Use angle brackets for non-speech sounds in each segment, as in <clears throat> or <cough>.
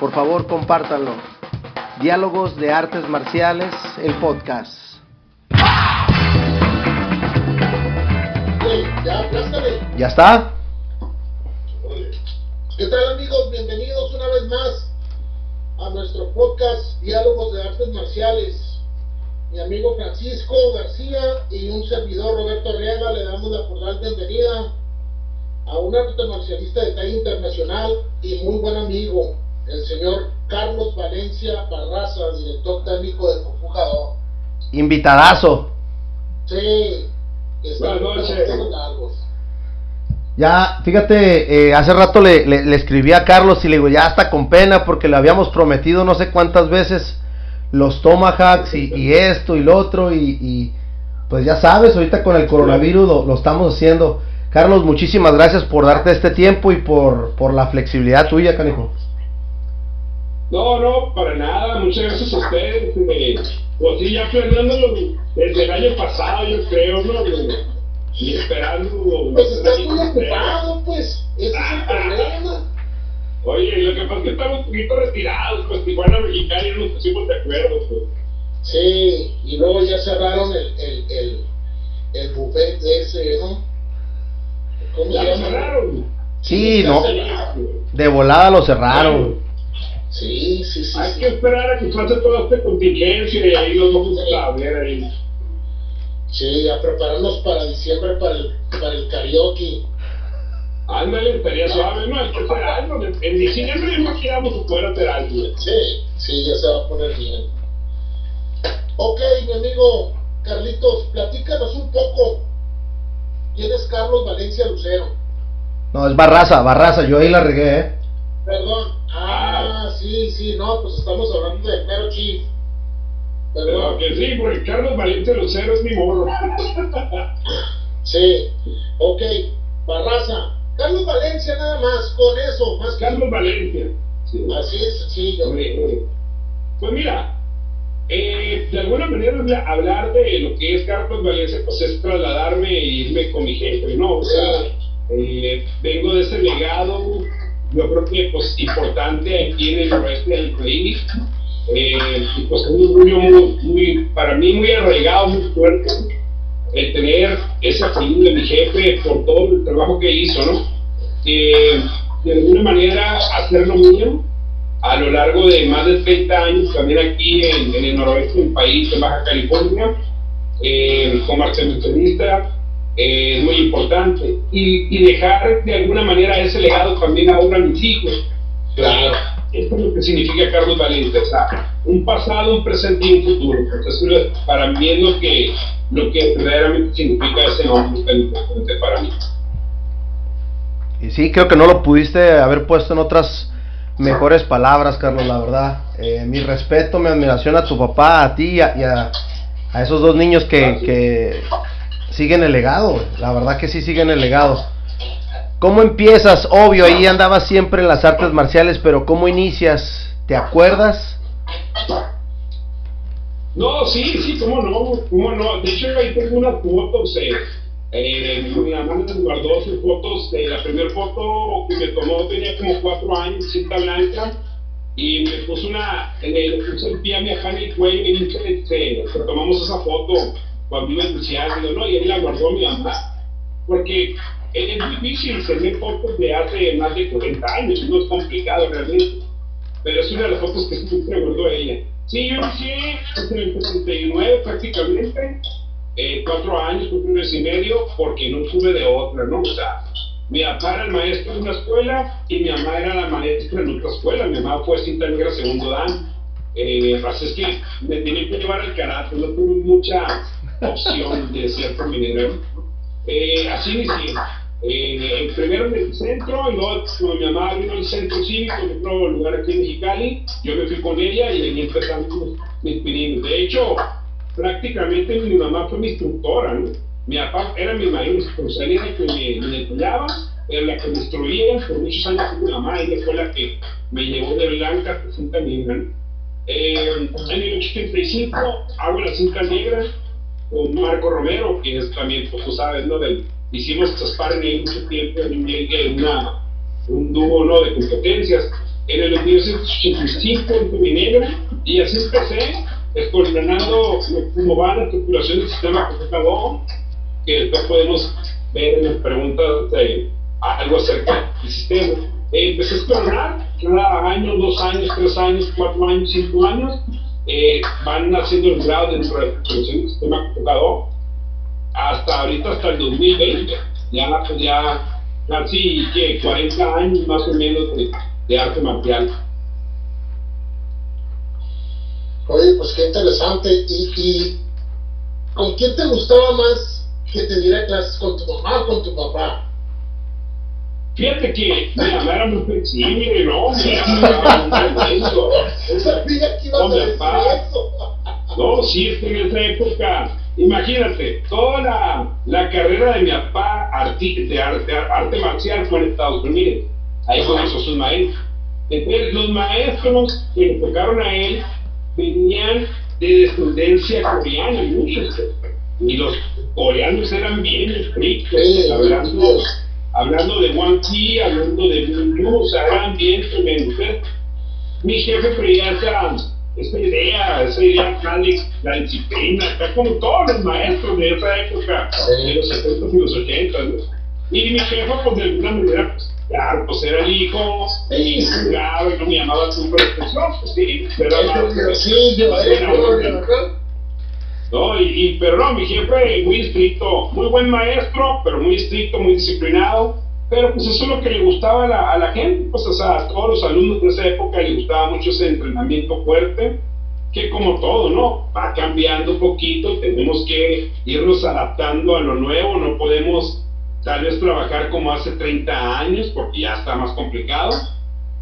Por favor, compártanlo. Diálogos de Artes Marciales, el podcast. ¿Ya está? ¿Qué tal amigos? Bienvenidos una vez más a nuestro podcast Diálogos de Artes Marciales. Mi amigo Francisco García y un servidor Roberto Arriaga le damos la cordial bienvenida a un arte marcialista de talla internacional y muy buen amigo, el señor Carlos Valencia Barraza, director técnico de Conjugador. Invitadazo. Sí, está noches. Ya, fíjate, eh, hace rato le, le, le escribí a Carlos y le digo, ya está con pena porque le habíamos prometido no sé cuántas veces los tomahawks y, y esto y lo otro y, y, pues ya sabes, ahorita con el coronavirus lo, lo, estamos haciendo. Carlos, muchísimas gracias por darte este tiempo y por, por la flexibilidad tuya, canijo. No, no, para nada, muchas gracias a ustedes. Eh, pues sí, ya planeándolo desde el año pasado, yo creo, ¿no? Y esperando. Pues estás muy ocupado, pues, ese es el problema. Oye, lo que pasa es que estamos un poquito retirados, pues Tijuana Mexicana y nos pusimos de acuerdo, pues. Sí, y luego ya cerraron el, el, el, el buffet ese, ¿no? ¿Cómo Ya se lo llama? cerraron. Sí, no, cerraron. de volada lo cerraron. Sí, sí, sí. Hay sí. que esperar a que pase toda esta contingencia y ahí nos vamos a ver ahí. Sí, a prepararnos para diciembre para el, para el karaoke. Ándale, estaría suave, ¿no? Hay que hacer algo. En diciembre yo creo que vamos a poder hacer algo. Sí, sí, ya se va a poner bien. Ok, mi amigo Carlitos, platícanos un poco. ¿Quién es Carlos Valencia Lucero? No, es Barraza, Barraza, yo ahí la regué, ¿eh? Perdón. Ah, sí, sí, no, pues estamos hablando de Mero Chief. Pero que sí, porque Carlos Valiente Lucero es mi morro. <laughs> Sí, ok. Barraza. Carlos Valencia nada más, con eso, más que Carlos Valencia. Sí. Así es sencillo. Pues mira, eh, de alguna manera habla- hablar de lo que es Carlos Valencia, pues es trasladarme e irme con mi jefe, ¿no? O sea, eh, vengo de ese legado, yo creo que pues importante aquí en el noroeste del país, eh, y pues un orgullo muy, muy, para mí muy arraigado, muy fuerte, el tener ese apellido de mi jefe por todo el trabajo que hizo, ¿no? Eh, de alguna manera hacerlo mío a lo largo de más de 30 años, también aquí en, en el noroeste del país, en Baja California, eh, como artesanista, eh, es muy importante. Y, y dejar de alguna manera ese legado también ahora a mis hijos. Claro. Esto es lo que significa Carlos Valiente, o sea, un pasado, un presente y un futuro. Entonces, para mí es lo que, lo que verdaderamente significa ese nombre tan importante para mí. Y sí, creo que no lo pudiste haber puesto en otras mejores palabras, Carlos, la verdad. Eh, mi respeto, mi admiración a tu papá, a ti y a, y a- a esos dos niños que, que siguen el legado, la verdad que sí siguen el legado. ¿Cómo empiezas? Obvio, ahí andabas siempre en las artes marciales, pero ¿cómo inicias? ¿Te acuerdas? No, sí, sí, cómo no, cómo no. De hecho, ahí tengo unas fotos. Eh, eh, mi mamá me guardó sus fotos. Eh, la primera foto que me tomó tenía como cuatro años, cinta blanca. Y me puso una, le puse el pie a mi acá en el cuello y dice, este, tomamos esa foto cuando iba a iniciar. Digo, no, y ahí la guardó mi mamá. Porque es difícil tener fotos de hace más de 40 años, no es complicado realmente pero es una de las fotos que <laughs> siempre guardó ella. Sí, yo pues, en el 69 prácticamente, eh, cuatro años, cuatro años y medio, porque no tuve de otra, ¿no? O sea, mi papá era el maestro de una escuela y mi mamá era la maestra en otra escuela. Mi mamá fue cinta negra segundo dan. Eh, así es que me tenía que llevar el karate, no tuve mucha opción de ser prominente. Eh, así inicié. Eh, primero en el centro y luego cuando mi mamá vino al centro cívico, en otro lugar aquí en Mexicali, yo me fui con ella y ahí empezamos mis pininos. De hecho, prácticamente mi mamá fue mi instructora, ¿no? Mi papá era mi maestro, o sea, era el que me, me era la que me instruía por muchos años con mi mamá, ella fue la que me llevó de Blanca a Cinta Negra. Eh, en el 85 hago la Cinta Negra con Marco Romero, que es también, pues tú sabes, ¿no? Del, hicimos Aspar en mucho tiempo en un dúo ¿no? de competencias. En el 1985 en mi y así empecé, coordinando cómo va la estructuración del sistema computador, que después podemos ver en las preguntas de algo acerca del sistema. Eh, empecé a explorar cada año, dos años, tres años, cuatro años, cinco años, eh, van haciendo el grado dentro de la del sistema computador hasta ahorita, hasta el 2020, ya, ya casi que 40 años más o menos de, arte marcial. Oye, pues qué interesante. ¿Y, ¿Y, con quién te gustaba más que te diera clases? ¿Con tu mamá o con tu papá? Fíjate que mi mamá era muy flexible, ¿no? Mi mamá era muy Sabía que ibas a decir eso. No, sí, es que en esa época Imagínate, toda la, la, carrera de mi papá de arte, arte, marcial fue en Estados Unidos. Ahí conoció sus maestros. Entonces, los maestros que le tocaron a él venían de descendencia coreana, muchos. Y los coreanos eran bien estrictos, hablando, hablando de Wang Chi, hablando de Yu, o sea, eran bien tremendos. Mi jefe creía esa esa idea, esa idea Cali, la disciplina, está como todos los maestros de esa época, de los 70 y los 80. ¿no? Y mi jefe, pues de alguna manera, pues, claro, pues era el hijo, y claro, y no me llamaba súper expresión, pues sí, pero sí, yo, no, y, y, pero no, mi jefe muy estricto, muy buen maestro, pero muy estricto, muy disciplinado pero pues eso es lo que le gustaba a la, a la gente, pues o a todos los alumnos de esa época le gustaba mucho ese entrenamiento fuerte, que como todo, ¿no? Va cambiando un poquito, tenemos que irnos adaptando a lo nuevo, no podemos tal vez trabajar como hace 30 años porque ya está más complicado,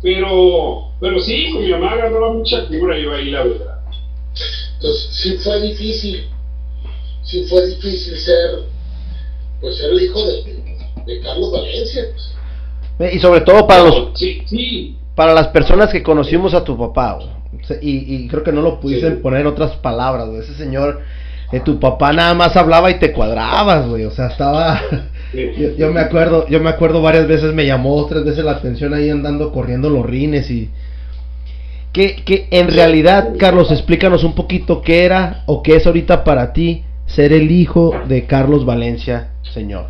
pero, pero sí, con mi mamá agarraba mucha cura yo ahí, la verdad. Entonces, sí fue difícil, sí fue difícil ser, pues ser el hijo de de Carlos Valencia. Pues. Y sobre todo para los para las personas que conocimos a tu papá, y, y, creo que no lo pudiste poner en otras palabras, ese señor, eh, tu papá nada más hablaba y te cuadrabas, güey, o sea, estaba, <laughs> yo, me acuerdo, yo me acuerdo varias veces me llamó tres veces la atención ahí andando corriendo los rines y que, que en realidad, Carlos, explícanos un poquito qué era o qué es ahorita para ti ser el hijo de Carlos Valencia, señor.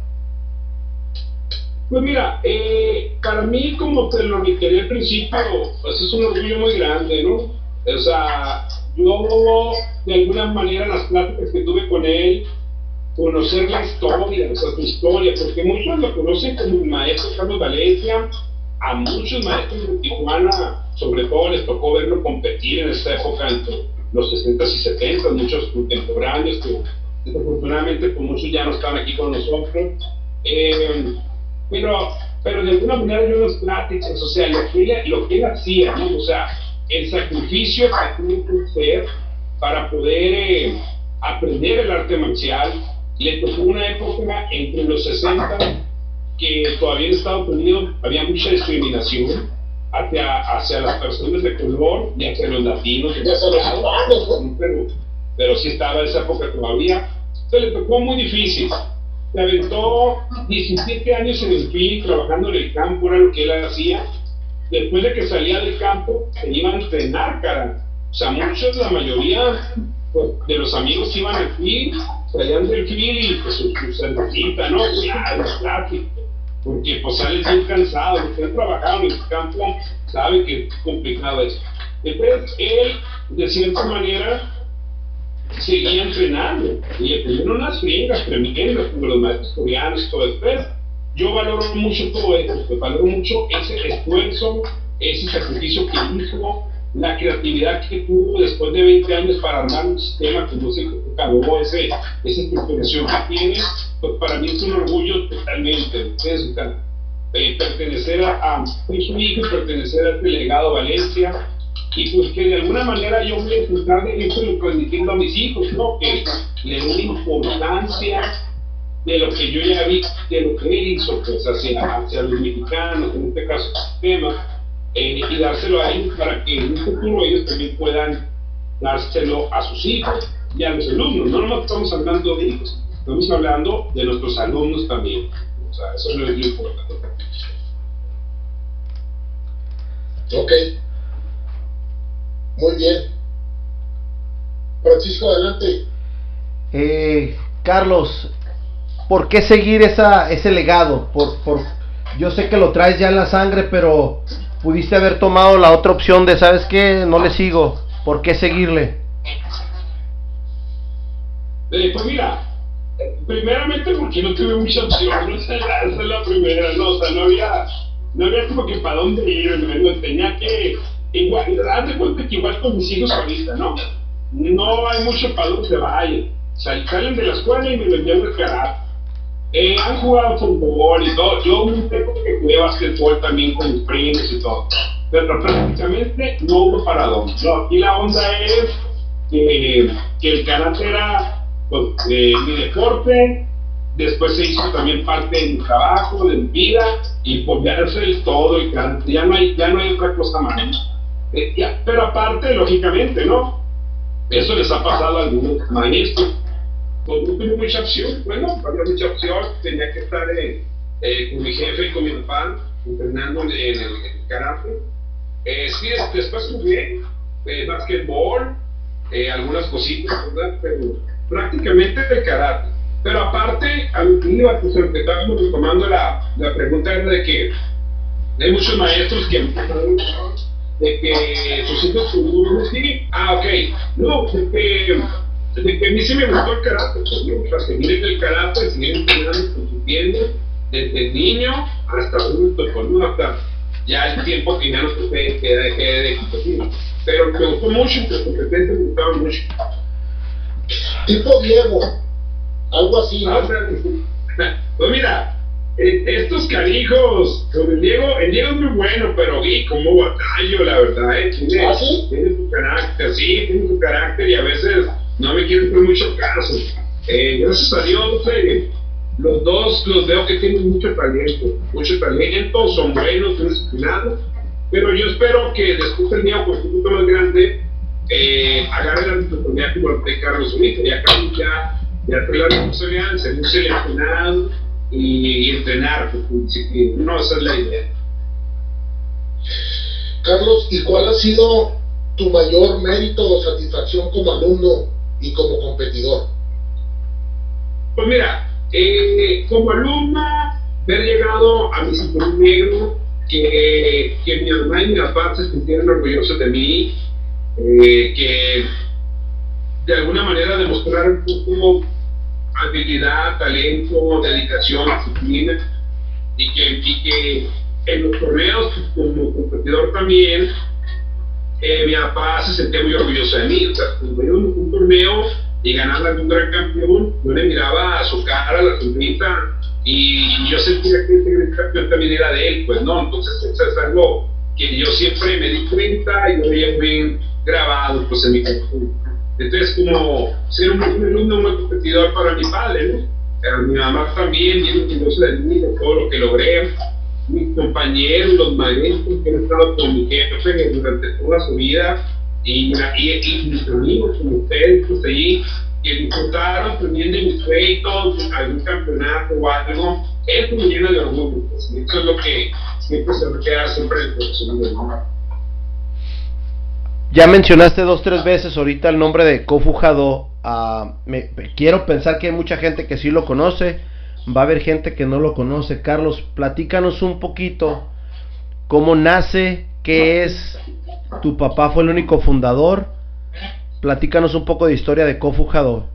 Pues mira, eh, para mí, como te lo reiteré al principio, pues es un orgullo muy grande, ¿no? O sea, yo de alguna manera las pláticas que tuve con él, conocer la historia, o sea, su historia, porque muchos lo conocen como el maestro Carlos Valencia, a muchos maestros de Tijuana, sobre todo les tocó verlo competir en esta época entre los 60 y 70, muchos contemporáneos que desafortunadamente pues muchos ya no están aquí con nosotros. Eh, pero, pero de alguna manera yo los pláticas, o sea, lo que, él, lo que él hacía, ¿no? O sea, el sacrificio que tuvo que hacer para poder eh, aprender el arte marcial, le tocó una época entre los 60 que todavía en Estados Unidos había mucha discriminación hacia, hacia las personas de color y hacia los latinos. Pero, pero sí estaba esa época todavía. Se le tocó muy difícil se aventó 17 años en el film trabajando en el campo, era lo que él hacía. Después de que salía del campo, se iba a entrenar, cara. O sea, muchos, la mayoría pues, de los amigos iban al film, salían del y pues su, cervecita, ¿no? Los plásticos. Porque pues salen bien cansados, los que han trabajado en el campo saben que es complicado eso. Entonces, él, de cierta manera, seguía entrenando y le pusieron unas friegas tremendas como los maestros coreanos todo eso. Yo valoro mucho todo eso, valoro mucho ese esfuerzo, ese sacrificio que hizo, la creatividad que tuvo después de 20 años para armar un sistema como ese que esa estructuración que tiene, pues para mí es un orgullo totalmente. Eh, pertenecer a, a y pertenecer al delegado Valencia y pues que de alguna manera yo voy a intentar de esto lo transmitiendo a mis hijos, ¿no? Que le den importancia de lo que yo ya vi, de lo que él hizo, pues hacia, hacia los mexicanos, en este caso, sistema, eh, y dárselo a ellos para que en un futuro ellos también puedan dárselo a sus hijos y a los alumnos. No nomás estamos hablando de hijos, estamos hablando de nuestros alumnos también. O sea, eso es lo importante. Ok. Muy bien. Francisco, adelante. Eh, Carlos, ¿por qué seguir esa, ese legado? Por, por, yo sé que lo traes ya en la sangre, pero pudiste haber tomado la otra opción de, ¿sabes qué? No le sigo. ¿Por qué seguirle? Eh, pues mira, primeramente porque no tuve mucha opción, esa, es la primera, no, o sea, no había, no había como que para dónde ir, no, tenía que igual, de cuenta que igual con mis hijos ahorita, ¿no? No hay mucho para dónde vayan. Salen de la escuela y me lo envían de karate. Eh, han jugado fútbol y todo. Yo un tiempo que jugué basquetbol también con mis primos y todo. Pero prácticamente no hubo para dónde. No, aquí la onda es que, el karate era pues, eh, mi deporte, después se hizo también parte de mi trabajo, de mi vida, y pues, el todo, el karate, ya no hay, ya no hay otra cosa más. Eh, pero aparte, lógicamente, ¿no? Eso les ha pasado a algunos maestros. Pues no tuve mucha opción, bueno, había mucha opción, tenía que estar eh, eh, con mi jefe y con mi papá entrenando en el, en karate. sí, después jugué eh, basquetbol, algunas cositas, ¿verdad? Pero prácticamente el karate. Pero aparte, a que iba, pues empezamos tomando la, la pregunta de que hay muchos maestros que de que sus hijos sí, ah, ok, no, de que, de que a mí sí me gustó el carácter, pues, para seguir el carácter, seguir entrenando, construyendo, desde niño hasta adulto, con hasta ya el tiempo que se que dejé de competir. Pero me gustó mucho, pues competencia me gustaba mucho. Tipo Diego, algo así, ¿no? Ah, <laughs> pues mira, eh, estos canijos, el Diego, el Diego es muy bueno, pero y como batallo, la verdad, eh, tiene, ¿Ah, sí? tiene su carácter, sí, tiene su carácter y a veces no me quiere hacer mucho caso. Eh, gracias a Dios, los dos los veo que tienen mucho talento, mucho talento, son buenos, son disciplinados, pero yo espero que después el día un poquito más grande, eh, agarre la responsabilidad como de Carlos Unito, ya Carlos ya, ya la responsabilidad de ser un seleccionado y, entrenar, no, esa es la idea. Carlos, ¿y cuál ha sido tu mayor mérito o satisfacción como alumno y como competidor? Pues mira, eh, como alumno, haber llegado a mi cinturón negro, que, que mi mamá y mi papá se sintieran orgullosos de mí, eh, que de alguna manera demostrar un poco habilidad, talento, dedicación, disciplina, y que, y que en los torneos, como competidor también, eh, mi papá se sentía muy orgulloso de mí. O sea, cuando yo un, un torneo y ganar algún gran campeón, yo le miraba a su cara, la sonrisa, y yo sentía que ese gran campeón también era de él, pues no, entonces eso es algo que yo siempre me di cuenta y lo había bien grabado pues en mi corazón. Entonces, como ser un alumno, muy competidor para mi padre, ¿no? Pero mi mamá también, bien orgullosa de mí, de todo lo que logré. Mis compañeros, los maestros que han estado con mi jefe durante toda su vida, y, y, mis amigos como ustedes, pues allí, que disfrutaron también de mis créditos, algún campeonato o algo, eso me llena de orgullo. Pues, eso es lo que siempre se me queda siempre en el mamá. Ya mencionaste dos, tres veces ahorita el nombre de Kofu Hado. Ah, me, quiero pensar que hay mucha gente que sí lo conoce. Va a haber gente que no lo conoce. Carlos, platícanos un poquito cómo nace, qué es. Tu papá fue el único fundador. Platícanos un poco de historia de Kofu Hado.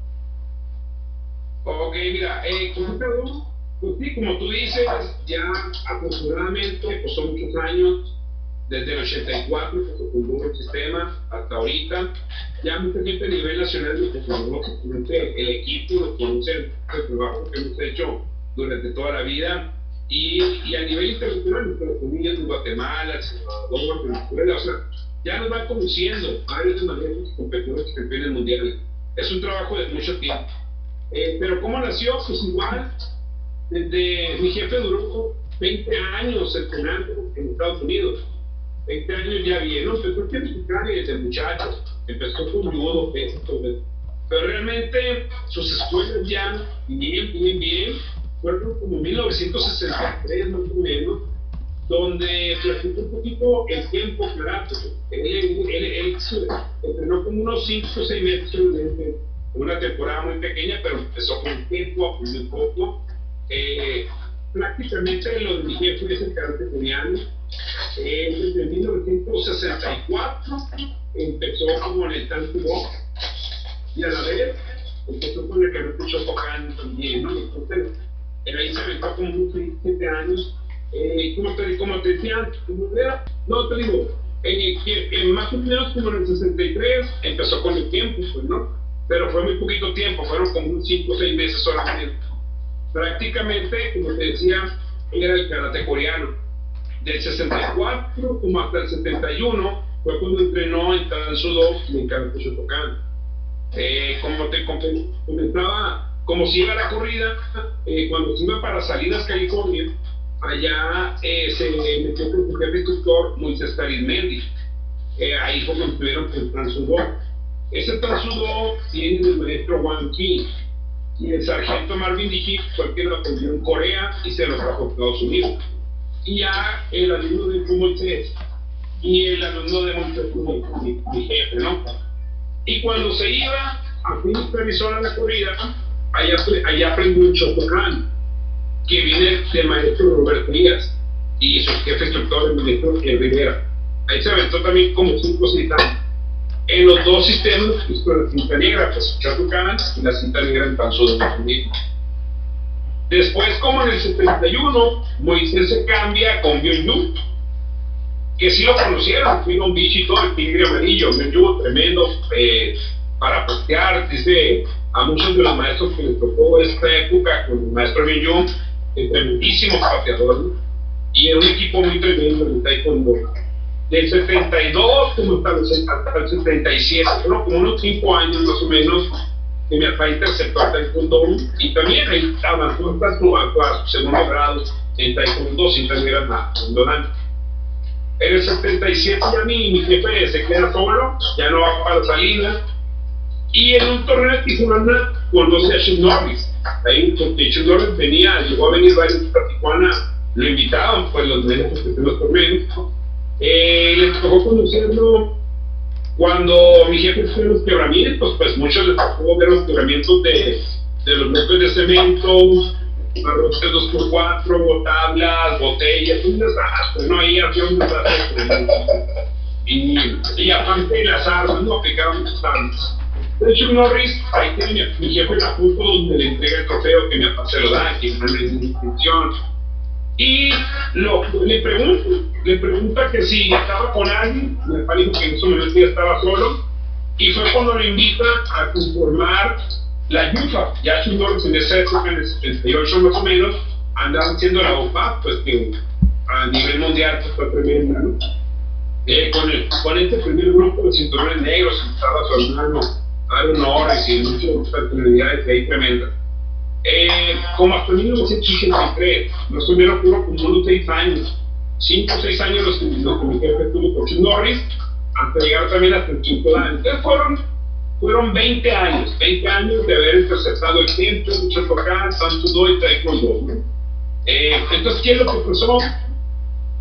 Ok, mira, eh, pues sí, como tú dices, ya aproximadamente, pues son muchos años desde el 84 que se fundó el sistema hasta ahorita. Ya mucha gente a nivel nacional conoce el equipo, lo conoce el trabajo que hemos hecho durante toda la vida. Y, y a nivel internacional, familias en Guatemala, Salvador, Venezuela, o sea, ya nos van conociendo varios de los competidores campeones mundiales. Es un trabajo de mucho tiempo. Eh, pero ¿cómo nació? Pues igual, desde mi jefe duró 20 años entrenando en Estados Unidos. 20 años ya bien, ¿no? Empezó a explicar desde muchacho, empezó con judo, pero realmente sus escuelas ya bien, bien, bien, fueron como 1963 más o menos, donde practicó un poquito el tiempo karate. Él, él, él, entrenó como unos 5 o 6 meses en una temporada muy pequeña, pero empezó con tiempo, muy poco. Eh, prácticamente lo de mi jefe es el karate coreano. Eh, desde 1964 empezó como en el Tanto y a la vez empezó con el karate Shotokan también, ¿no? Entonces, ahí se aventó como unos 7 años eh, como, te, como te decía no te digo, en, en, más o menos como en el 63 empezó con el tiempo, pues, ¿no? Pero fue muy poquito tiempo, fueron como unos 5 o 6 meses solamente. Prácticamente, como te decía, era el karate coreano. Del 64 como hasta el 71 fue cuando entrenó en Tan Sudo y en Karate Shotokan. Eh, como te comentaba, como si iba la corrida, eh, cuando se iba para Salinas, California, allá eh, se metió con su jefe instructor Moisés Carizmendi. Eh, ahí fue cuando estuvieron con Transudo. Ese Transudo tiene el maestro Wang King y el sargento Marvin Diji fue que lo aprendió en Corea y se lo trajo a Estados Unidos. Y ya el alumno de Moisés y el alumno de Moisés mi, mi, jefe, ¿no? Y cuando se iba a Phoenix, Arizona, la corrida, allá, allá aprendió un Shotokan que viene del maestro Roberto Díaz y su jefe instructor, el ministro Rivera. Ahí se aventó también como cinco citas. En los dos sistemas, con la cinta negra, pues Chatucán y la cinta negra en Panzo de Después, como en el 71, Moisés se cambia con Byung que sí lo conocieron, fue un bicho y todo, el tigre amarillo, Byung tremendo eh, para postear, dice a muchos de los maestros que les tocó esta época con el maestro Byung tremendísimo pateador y era un equipo muy tremendo en el taekwondo. Del 72 como hasta el 77, bueno, como unos 5 años más o menos, que mi papá interceptó el taekwondo y también su, hasta su segundo grado en taekwondo sin tener nada, En el 77 ya mi, mi jefe se queda solo, ya no va para la salida, y en un torneo de Tijuana conoce a Sean Norris. Ahí Chuck Norris venía, llegó a venir varios a Tijuana, lo invitaban, pues los que los torneos. Eh, les tocó conocerlo cuando mi jefe fue los quebramientos, pues muchos les tocó ver los quebramientos de, de los bloques de cemento, arroces 2x4, tablas, botellas, un desastre, ¿no? Ahí había un desastre. Y, y aparte las armas, no muchas armas. De hecho, Norris, ahí tiene mi, jefe la foto donde le entrega el trofeo que mi papá se lo da, que no le distinción. Y lo, le, pregunto, le pregunta que si estaba con alguien, papá dijo que en ese momento ya estaba solo, y fue cuando lo invita a conformar la YUFA. Ya Chuck Norris en esa época, en el 78 más o menos, andaba haciendo la OPA, pues que a nivel mundial pues, fue tremenda, ¿no? Eh, con, el, con este primer grupo de cinturones negros, estaba su hermano Aaron Norris y muchas personalidades de ahí tremendas. Eh, como hasta 1983, más o menos fueron como unos 6 años, 5 o 6 años los los mi jefe tuvo con Chuck Norris, hasta llegar también hasta el año. Entonces fueron, fueron 20 años, 20 años de haber interceptado el tiempo, mucho tocar, tanto do y taekwondo. Eh, entonces, ¿qué es lo que pasó?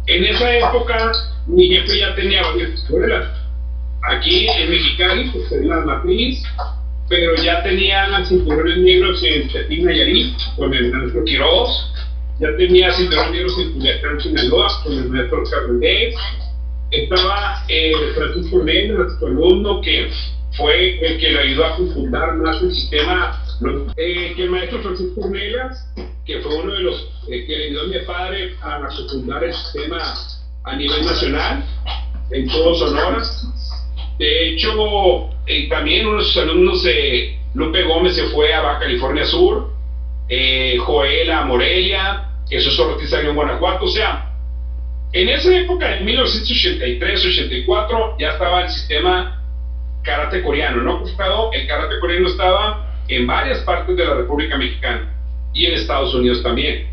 En esa época, mi jefe ya tenía varias escuelas Aquí en Mexicali, pues tenía la matriz, pero ya tenían cinturones negros en Tetín Nayarit, con el maestro Quiroz, ya tenía cinturones negros en Culiacán, Sinaloa, con el maestro Cardenés, estaba eh, Francisco Nena, nuestro alumno, que fue el que le ayudó a fundar más el sistema, eh, que el maestro Francisco Negas, que fue uno de los eh, que le ayudó a mi padre a fundar el sistema a nivel nacional, en todo Sonora. De hecho, eh, también uno de sus alumnos, eh, Lupe Gómez, se fue a Baja California Sur, eh, Joel a Morelia, Jesús Ortiz salió en Guanajuato, o sea, en esa época, en 1983-84, ya estaba el sistema karate coreano, ¿no? El karate coreano estaba en varias partes de la República Mexicana y en Estados Unidos también.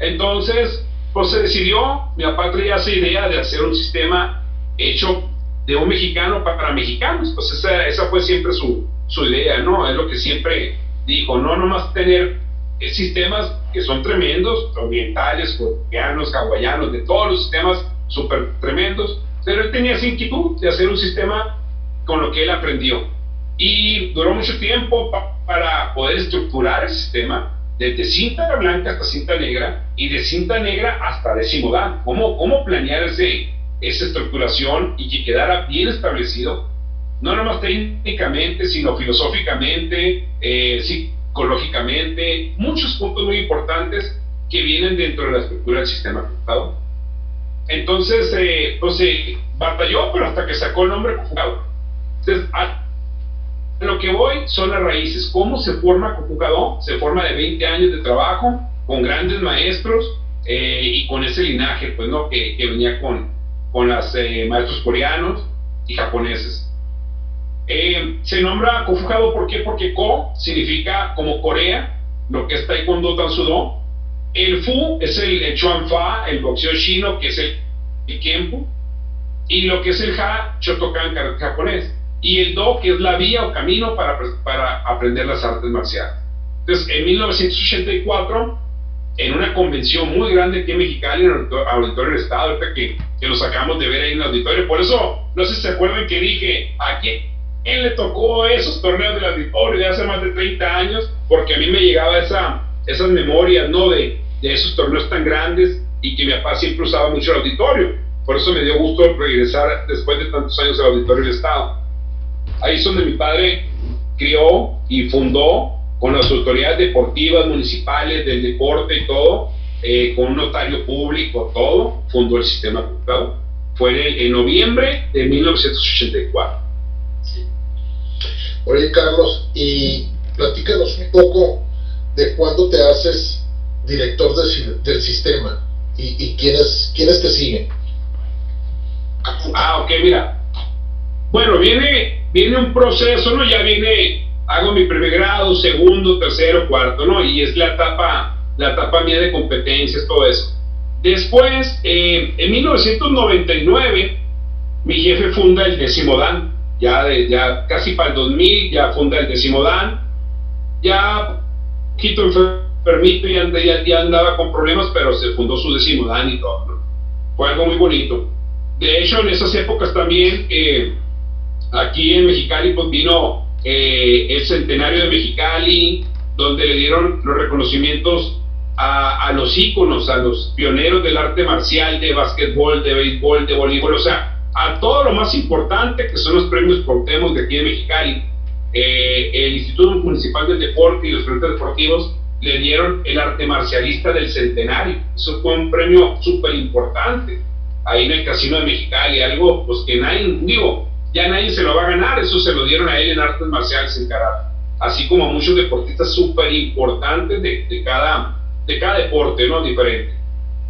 Entonces, pues se decidió, mi papá traía esa idea de hacer un sistema hecho de un mexicano para mexicanos, pues esa, esa fue siempre su, su idea, ¿no? Es lo que siempre dijo, no nomás tener sistemas que son tremendos, orientales, coreanos, hawaianos, de todos los sistemas súper tremendos, pero él tenía esa inquietud de hacer un sistema con lo que él aprendió. Y duró mucho tiempo para poder estructurar el sistema, desde cinta blanca hasta cinta negra y de cinta negra hasta décimo dan. ¿Cómo, cómo planear ese, esa estructuración y que quedara bien establecido, no nomás técnicamente, sino filosóficamente, eh, psicológicamente, muchos puntos muy importantes que vienen dentro de la estructura del sistema computador. Entonces, eh, pues se batalló, pero hasta que sacó el nombre conjugado. Entonces, a lo que voy son las raíces. ¿Cómo se forma conjugado? Se forma de 20 años de trabajo, con grandes maestros eh, y con ese linaje, pues, ¿no? Que, que venía con, con los eh, maestros coreanos y japoneses. Eh, se nombra Kofugado, ¿por qué? Porque Ko significa como Corea, lo que es Taekwondo Tansudo. El Fu es el, el Chuan Fa, el boxeo chino, que es el, el Y lo que es el Ha, Shotokan japonés. Y el Do, que es la vía o camino para, para aprender las artes marciales. Entonces, en 1984, en una convención muy grande aquí en Mexicali, en el Auditorio del Estado, ahorita que, que lo sacamos de ver ahí en el auditorio. Por eso, no sé si se acuerdan que dije, ¿a quién? él le tocó esos torneos del auditorio de hace más de 30 años, porque a mí me llegaba esa, esas memorias, ¿no? De, de esos torneos tan grandes y que mi papá siempre usaba mucho el auditorio. Por eso me dio gusto regresar después de tantos años al auditorio del Estado. Ahí es donde mi padre crió y fundó con las autoridades deportivas, municipales, del deporte y todo, eh, con un notario público, todo, fundó el sistema computador. Fue en, noviembre de 1984. Oye, Carlos, y platícanos un poco de cuándo te haces director del sistema y, y quiénes, quiénes te siguen. Ah, ok, mira. Bueno, viene, viene un proceso, ¿no? Ya viene, hago mi primer grado, segundo, tercero, cuarto, ¿no? Y es la etapa, la etapa mía de competencias, todo eso. Después, eh, en 1999, mi jefe funda el décimo Dan ya, de, ya casi para el 2000 ya funda el décimo Dan, ya poquito enfermito y ya, ya, andaba con problemas, pero se fundó su décimo Dan y todo, Fue algo muy bonito. De hecho, en esas épocas también, eh, aquí en Mexicali, pues vino eh, el centenario de Mexicali, donde le dieron los reconocimientos a, a, los íconos, a los pioneros del arte marcial, de básquetbol, de béisbol, de voleibol, o sea, a todo lo más importante que son los premios Portemos de aquí en Mexicali. Eh, el Instituto Municipal del Deporte y los Frentes Deportivos le dieron el arte marcialista del centenario. Eso fue un premio súper importante ahí en el Casino de Mexicali, algo pues que nadie, digo, ya nadie se lo va a ganar, eso se lo dieron a él en artes marciales en karate, así como a muchos deportistas súper importantes de, de, cada, de cada deporte, ¿no? Diferente.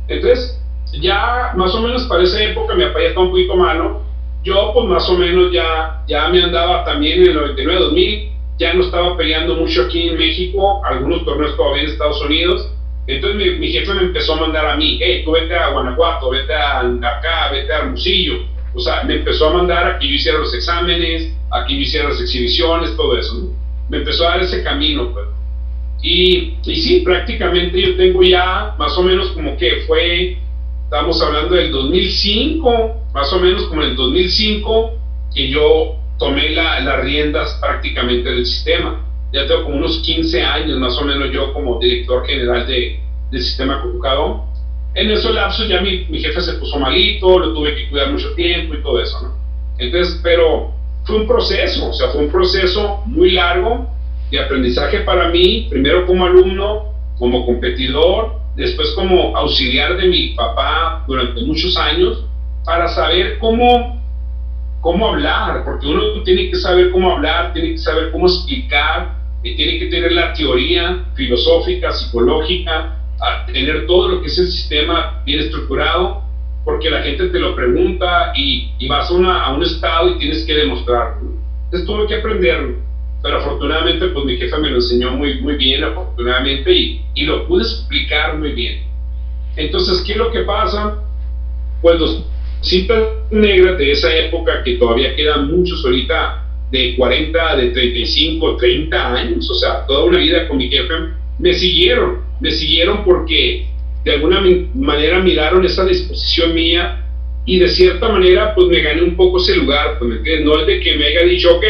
Entonces, ya más o menos para esa época mi papá ya estaba un poquito malo. Yo pues más o menos ya, ya me andaba también en el 99-2000, ya no estaba peleando mucho aquí en México, algunos torneos todavía en Estados Unidos. Entonces mi, jefe me empezó a mandar a mí, hey, tú vete a Guanajuato, vete a acá, vete a Hermosillo. O sea, me empezó a mandar a que yo hiciera los exámenes, a que yo hiciera las exhibiciones, todo eso. Me empezó a dar ese camino, pues. Y, y sí, prácticamente yo tengo ya más o menos como que fue Estamos hablando del 2005, más o menos como en el 2005, que yo tomé las riendas prácticamente del sistema. Ya tengo como unos 15 años más o menos yo como director general de, del sistema conjugado. En esos lapsos ya mi, mi, jefe se puso malito, lo tuve que cuidar mucho tiempo y todo eso, ¿no? Entonces, pero fue un proceso, o sea, fue un proceso muy largo de aprendizaje para mí, primero como alumno, como competidor, después como auxiliar de mi papá durante muchos años, para saber cómo, cómo hablar, porque uno tiene que saber cómo hablar, tiene que saber cómo explicar, y tiene que tener la teoría filosófica, psicológica, a tener todo lo que es el sistema bien estructurado, porque la gente te lo pregunta y, vas a, una, a, un estado y tienes que demostrarlo. Entonces tuve que aprenderlo, pero afortunadamente pues mi jefa me lo enseñó muy, muy bien, afortunadamente, y, y lo pude explicar muy bien. Entonces, ¿qué es lo que pasa? Pues los cintas negras de esa época, que todavía quedan muchos ahorita, de 40, de 35, 30 años, o sea, toda una vida con mi jefe, me siguieron, me siguieron porque de alguna manera miraron esa disposición mía y de cierta manera pues me gané un poco ese lugar, pues no es de que me haya dicho, ok,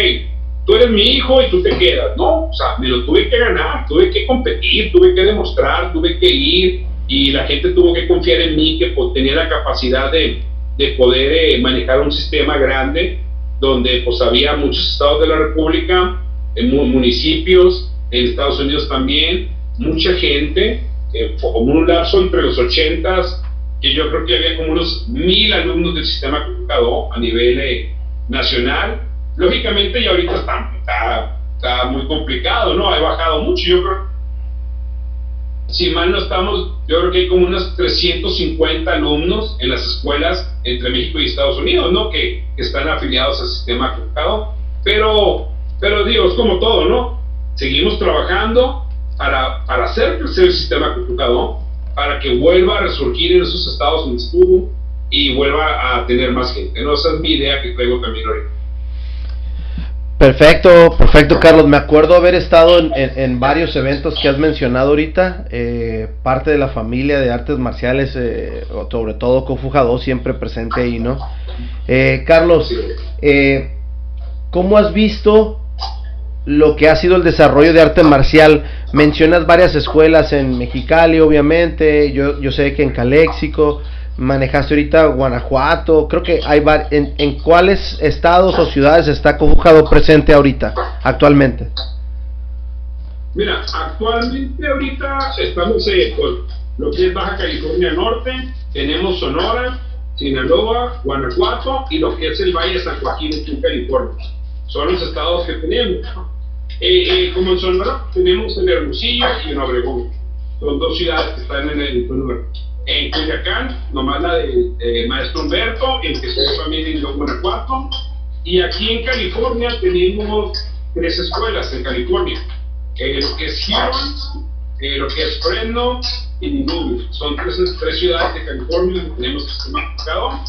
tú eres mi hijo y tú te quedas, no, o sea, me lo tuve que ganar, tuve que competir, tuve que demostrar, tuve que ir y la gente tuvo que confiar en mí que pues, tenía la capacidad de, de poder eh, manejar un sistema grande donde pues había muchos estados de la República, en municipios, en Estados Unidos también, mucha gente, eh, como un lapso entre los 80 que yo creo que había como unos mil alumnos del sistema computador a nivel eh, nacional. Lógicamente ya ahorita está, está, muy complicado, ¿no? Ha bajado mucho, yo creo. Si mal no estamos, yo creo que hay como unos 350 alumnos en las escuelas entre México y Estados Unidos, ¿no? Que, están afiliados al sistema computador. Pero, pero digo, es como todo, ¿no? Seguimos trabajando, para, para hacer crecer el sistema computador, para que vuelva a resurgir en esos estados donde estuvo y vuelva a tener más gente. ¿no? Esa es mi idea que traigo también ahorita. Perfecto, perfecto Carlos. Me acuerdo haber estado en, en, varios eventos que has mencionado ahorita. Eh, parte de la familia de artes marciales, eh, sobre todo Kung siempre presente ahí, ¿no? Eh, Carlos, eh, ¿cómo has visto lo que ha sido el desarrollo de arte marcial. Mencionas varias escuelas en Mexicali, obviamente, yo, yo sé que en Caléxico, manejaste ahorita Guanajuato, creo que hay en, en cuáles estados o ciudades está conjugado presente ahorita, actualmente. Mira, actualmente ahorita estamos en lo que es Baja California Norte, tenemos Sonora, Sinaloa, Guanajuato y lo que es el Valle de San Joaquín en California. Son los estados que tenemos. Eh, eh, como en Sonora tenemos en Hermosillo y en Obregón. Son dos ciudades que están en el lugar. En Culiacán, nomás la de Maestro Humberto, en que estoy también en Guanajuato. Y aquí en California tenemos tres escuelas en California. Eh, lo que es Huron, eh, lo que es Fresno y Newell. Son tres, tres ciudades de California donde tenemos sistema aplicado.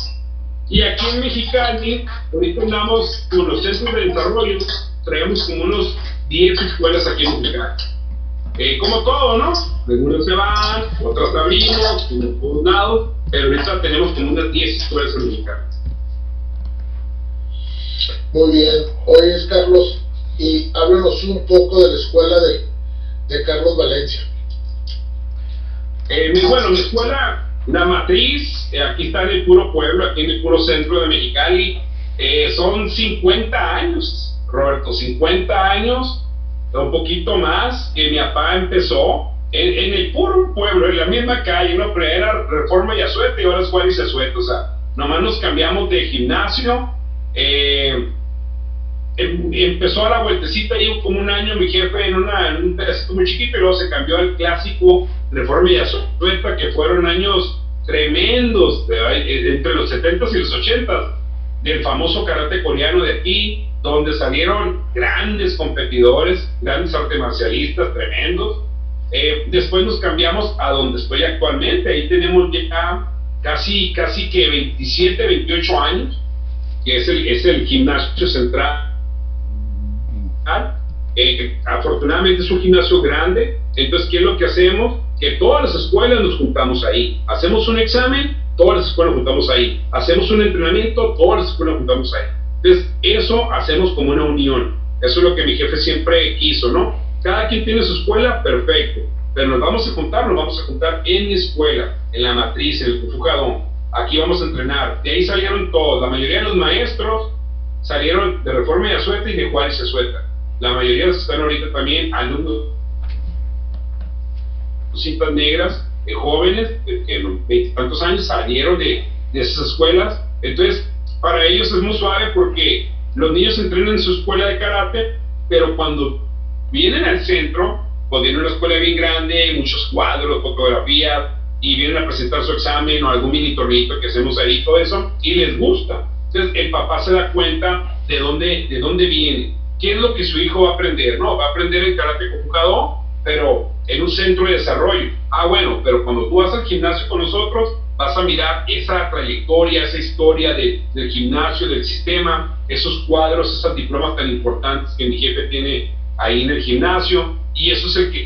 Y aquí en Mexicali, ahorita andamos con los centros de desarrollo, traemos como unos 10 escuelas aquí en Mexicali. Eh, como todo, ¿no? Algunos se van, otras abrimos, por un lado, pero ahorita tenemos como unas 10 escuelas en Mexicali. Muy bien. Oye, Carlos, y háblanos un poco de la escuela de, de Carlos Valencia. Eh, mi, bueno, mi escuela, la matriz, eh, aquí está en el puro pueblo, aquí en el puro centro de Mexicali, eh, son 50 años Roberto, 50 años, un poquito más, que mi papá empezó en, el puro pueblo, en la misma calle, ¿no? Pero Reforma y Azuete y ahora es Juárez y Azuete, o sea, nomás nos cambiamos de gimnasio. Eh, em, empezó a la vueltecita, llevo como un año mi jefe en, una, un pedacito muy chiquito y luego se cambió al clásico Reforma y Azueta, que fueron años tremendos, entre los 70s y los 80s, del famoso karate coreano de aquí, donde salieron grandes competidores, grandes artes marcialistas tremendos. Eh, después nos cambiamos a donde estoy actualmente, ahí tenemos ya casi, casi que 27, 28 años, que es el, es el gimnasio central. Eh, afortunadamente es un gimnasio grande, entonces, ¿qué es lo que hacemos? Que todas las escuelas nos juntamos ahí. Hacemos un examen, todas las escuelas juntamos ahí. Hacemos un entrenamiento, todas las escuelas juntamos ahí. Entonces, eso hacemos como una unión. Eso es lo que mi jefe siempre quiso, ¿no? Cada quien tiene su escuela, perfecto. Pero nos vamos a juntar, nos vamos a juntar en mi escuela, en la matriz, en el Cufujadón. Aquí vamos a entrenar. De ahí salieron todos. La mayoría de los maestros salieron de Reforma y Azueta y de Juárez y Azueta. La mayoría están ahorita también alumnos cintas negras eh, jóvenes que en tantos años salieron de, de esas escuelas. Entonces, para ellos es muy suave porque los niños entrenan en su escuela de karate, pero cuando vienen al centro, pues vienen una escuela bien grande, muchos cuadros, fotografías, y vienen a presentar su examen o algún mini tornito que hacemos ahí, todo eso, y les gusta. Entonces el papá se da cuenta de dónde, de dónde viene, qué es lo que su hijo va a aprender, ¿no? Va a aprender el karate conjugado, pero en un centro de desarrollo. Ah, bueno, pero cuando tú vas al gimnasio con nosotros, vas a mirar esa trayectoria, esa historia de, del gimnasio, del sistema, esos cuadros, esas diplomas tan importantes que mi jefe tiene ahí en el gimnasio, y eso es el que,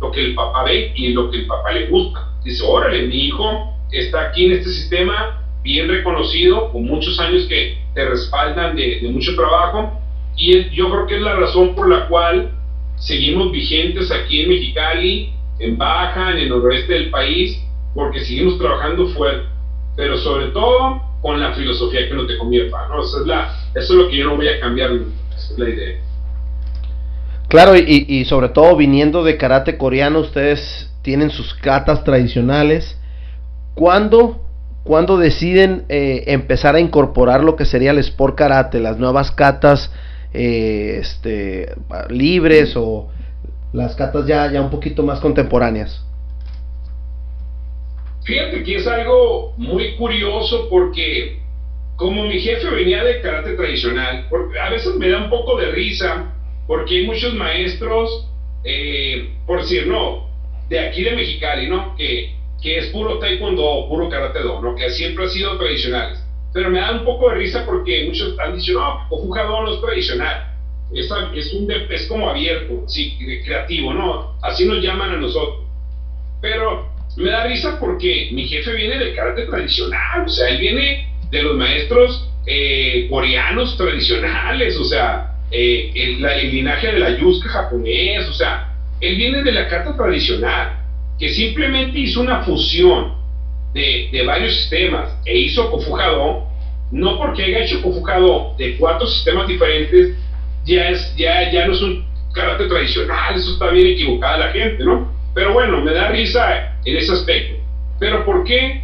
lo que el papá ve y lo que el papá le gusta. Dice, órale, mi hijo está aquí en este sistema, bien reconocido, con muchos años que te respaldan de, de mucho trabajo, y yo creo que es la razón por la cual seguimos vigentes aquí en Mexicali, en Baja, en el noroeste del país, porque seguimos trabajando fuerte, pero sobre todo con la filosofía que no te conviene, ¿no? Es, la, eso es lo que yo no voy a cambiar, esa es la idea. Claro, y, y sobre todo viniendo de karate coreano, ustedes tienen sus katas tradicionales. ¿Cuándo, ¿cuándo deciden eh, empezar a incorporar lo que sería el sport karate, las nuevas katas eh, este, libres o las catas ya, ya un poquito más contemporáneas? Fíjate que es algo muy curioso porque como mi jefe venía de karate tradicional, a veces me da un poco de risa porque hay muchos maestros, eh, por decir, no, de aquí de Mexicali, ¿no? Que, que es puro taekwondo, puro karate do, ¿no? Que siempre ha sido tradicionales pero me da un poco de risa porque muchos han dicho, no, jugador no es tradicional, es, es, un, es como abierto, sí, creativo, ¿no? Así nos llaman a nosotros. Pero me da risa porque mi jefe viene del karate tradicional, o sea, él viene de los maestros eh, coreanos tradicionales, o sea, eh, el, el, linaje de la yuska japonés, o sea, él viene de la karate tradicional, que simplemente hizo una fusión de, de varios sistemas e hizo Kofujado, no porque haya hecho Kofujado de cuatro sistemas diferentes, ya, es, ya, ya no es un karate tradicional, eso está bien equivocada la gente, ¿no? Pero bueno, me da risa en ese aspecto. ¿Pero por qué?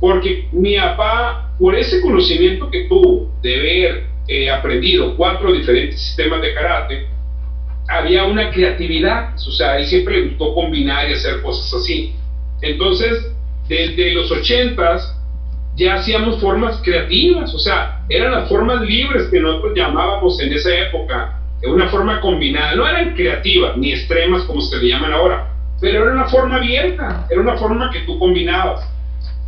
Porque mi papá, por ese conocimiento que tuvo de haber eh, aprendido cuatro diferentes sistemas de karate, había una creatividad, o sea, él siempre le gustó combinar y hacer cosas así. Entonces, desde los ochentas ya hacíamos formas creativas, o sea, eran las formas libres que nosotros llamábamos en esa época, de una forma combinada, no eran creativas ni extremas como se le llaman ahora, pero era una forma abierta, era una forma que tú combinabas.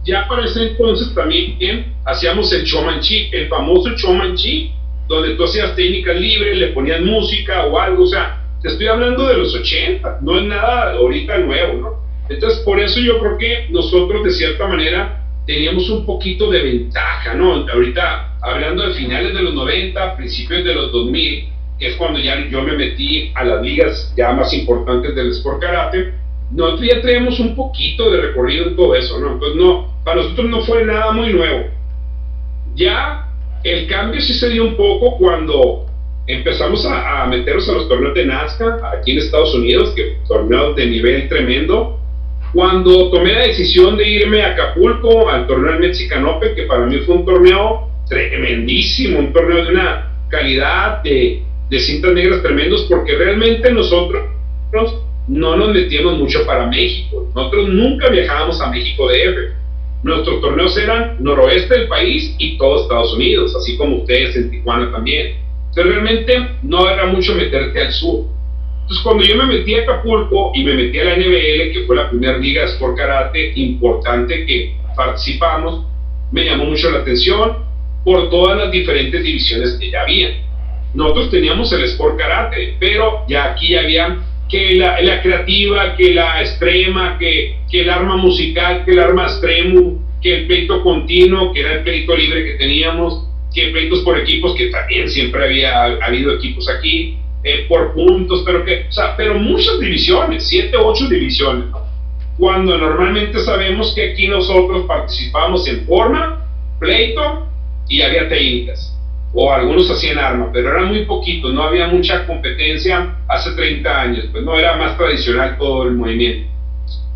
Ya para ese entonces también hacíamos el Chomanchi, el famoso Chomanchi, donde tú hacías técnicas libres, le ponías música o algo, o sea, te estoy hablando de los 80, no es nada ahorita nuevo, ¿no? Entonces, por eso yo creo que nosotros de cierta manera teníamos un poquito de ventaja, ¿no? Ahorita, hablando de finales de los 90, principios de los 2000, que es cuando ya yo me metí a las ligas ya más importantes del Sport Karate, nosotros ya tenemos un poquito de recorrido en todo eso, ¿no? Entonces, no, para nosotros no fue nada muy nuevo. Ya el cambio sí se dio un poco cuando empezamos a, a meternos a los torneos de Nazca aquí en Estados Unidos, que torneos de nivel tremendo, cuando tomé la decisión de irme a Acapulco al torneo del Mexican Open, que para mí fue un torneo tremendísimo, un torneo de una calidad de, de cintas negras tremendos, porque realmente nosotros no nos metíamos mucho para México. Nosotros nunca viajábamos a México de DF. Nuestros torneos eran noroeste del país y todo Estados Unidos, así como ustedes en Tijuana también. Entonces realmente no era mucho meterte al sur. Entonces, cuando yo me metí a Acapulco y me metí a la NBL, que fue la primera liga de Sport Karate importante que participamos, me llamó mucho la atención por todas las diferentes divisiones que ya había. Nosotros teníamos el Sport Karate, pero ya aquí había que la, la creativa, que la extrema, que, que, el arma musical, que el arma extremo, que el pleito continuo, que era el pleito libre que teníamos, que pleitos por equipos, que también siempre había habido equipos aquí, eh, por puntos, pero que, o sea, pero muchas divisiones, siete, ocho divisiones, cuando normalmente sabemos que aquí nosotros participamos en forma, pleito y había técnicas, o algunos hacían arma, pero era muy poquito, no había mucha competencia hace 30 años, pues no era más tradicional todo el movimiento.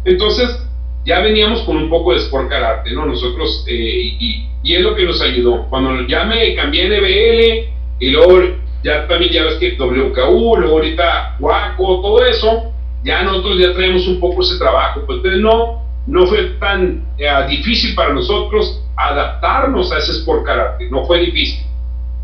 Entonces, ya veníamos con un poco de Sport Karate, ¿no? Nosotros, eh, y, y, es lo que nos ayudó. Cuando ya me cambié en NBL, y luego ya también ya ves que WKU, luego ahorita Waco, todo eso, ya nosotros ya traemos un poco ese trabajo. Pues entonces no, no fue tan eh, difícil para nosotros adaptarnos a ese Sport Karate, no fue difícil.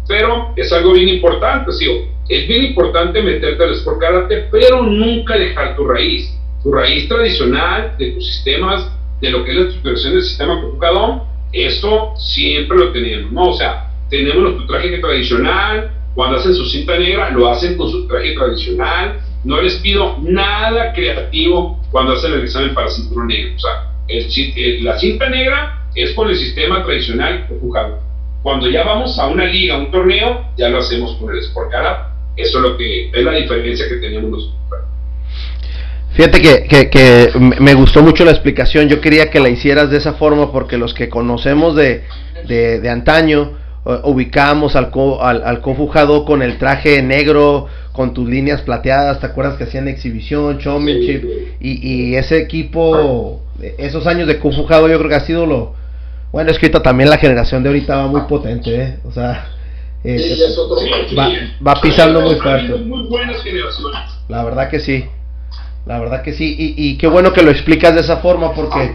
Pero es algo bien importante, ¿sí? es bien importante meterte al Sport Karate, pero nunca dejar tu raíz tu raíz tradicional de tus sistemas, de lo que es la estructuración del sistema Kofugadon, eso siempre lo tenemos, ¿no? O sea, tenemos nuestro traje tradicional, cuando hacen su cinta negra, lo hacen con su traje tradicional, no les pido nada creativo cuando hacen el examen para cinturón negro, o sea, el, la cinta negra es con el sistema tradicional Kofugadon. Cuando ya vamos a una liga, a un torneo, ya lo hacemos con el Sport Karate. Eso es lo que es la diferencia que tenemos nosotros. Fíjate que, me gustó mucho la explicación, yo quería que la hicieras de esa forma porque los que conocemos de, de, antaño ubicamos al, al, al con el traje negro, con tus líneas plateadas, ¿te acuerdas que hacían exhibición, championship? Y, y ese equipo, esos años de Confujado yo creo que ha sido lo... Bueno, es que también la generación de ahorita va muy potente, ¿eh? O sea... Eh, va, va pisando muy fuerte. Muy buenas generaciones. La verdad que sí. La verdad que sí, y, qué bueno que lo explicas de esa forma porque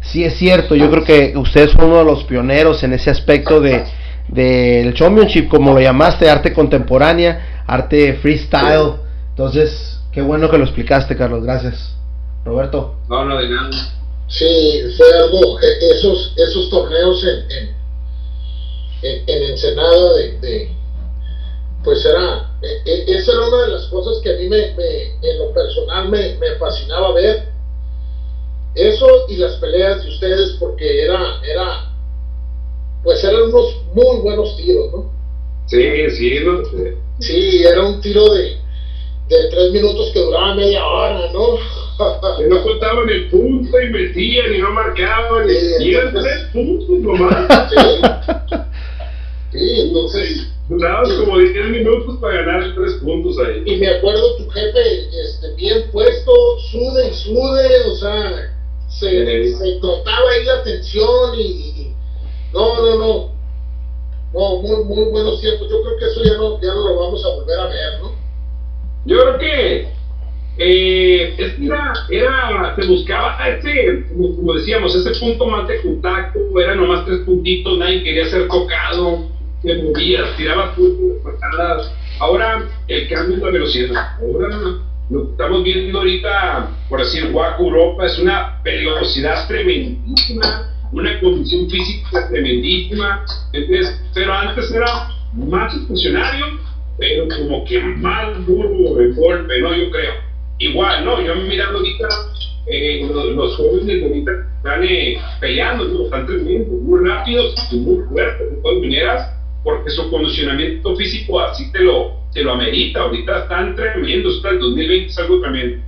sí es cierto, yo creo que ustedes son uno de los pioneros en ese aspecto de del championship, como lo llamaste, arte contemporánea, arte freestyle. Entonces, qué bueno que lo explicaste, Carlos, gracias. Roberto. No, no, de nada. Sí, fue algo, e, esos, esos torneos en, en, en, Ensenada de pues era, e, e, esa era una de las cosas que a mí me, en lo personal me, fascinaba ver. Eso y las peleas de ustedes porque era, era, pues eran unos muy buenos tiros, ¿no? Sí, sí, no Sí, era un tiro de, de tres minutos que duraba media hora, ¿no? que no contaban el punto y metían y no marcaban y, eran tres puntos nomás. Sí. <laughs> sí, entonces Durabas como 10 minutos para ganar 3 puntos ahí. Y me acuerdo tu jefe este, bien puesto, sude y sude, o sea, se, se notaba ahí la tensión y, no, no, no. No, muy, muy buenos tiempos. Yo creo que eso ya no, ya no lo vamos a volver a ver, ¿no? Yo creo que eh, es que era, era, se buscaba ese, como decíamos, ese punto más de contacto, era nomás tres puntitos, nadie quería ser tocado te movías, tirabas patadas. Ahora el cambio es la velocidad. Ahora lo que estamos viendo ahorita, por decir, Waco Europa, es una velocidad tremendísima, una condición física tremendísima. Entonces, pero antes era más estacionario, pero como que más duro de golpe, ¿no? Yo creo. Igual, ¿no? Yo mirando ahorita, eh, los, jóvenes de ahorita están eh, peleando, tremendos, muy rápidos y muy fuertes, de todas maneras porque su condicionamiento físico así te lo, te lo amerita. Ahorita están tremendos, hasta el 2020 es algo tremendo.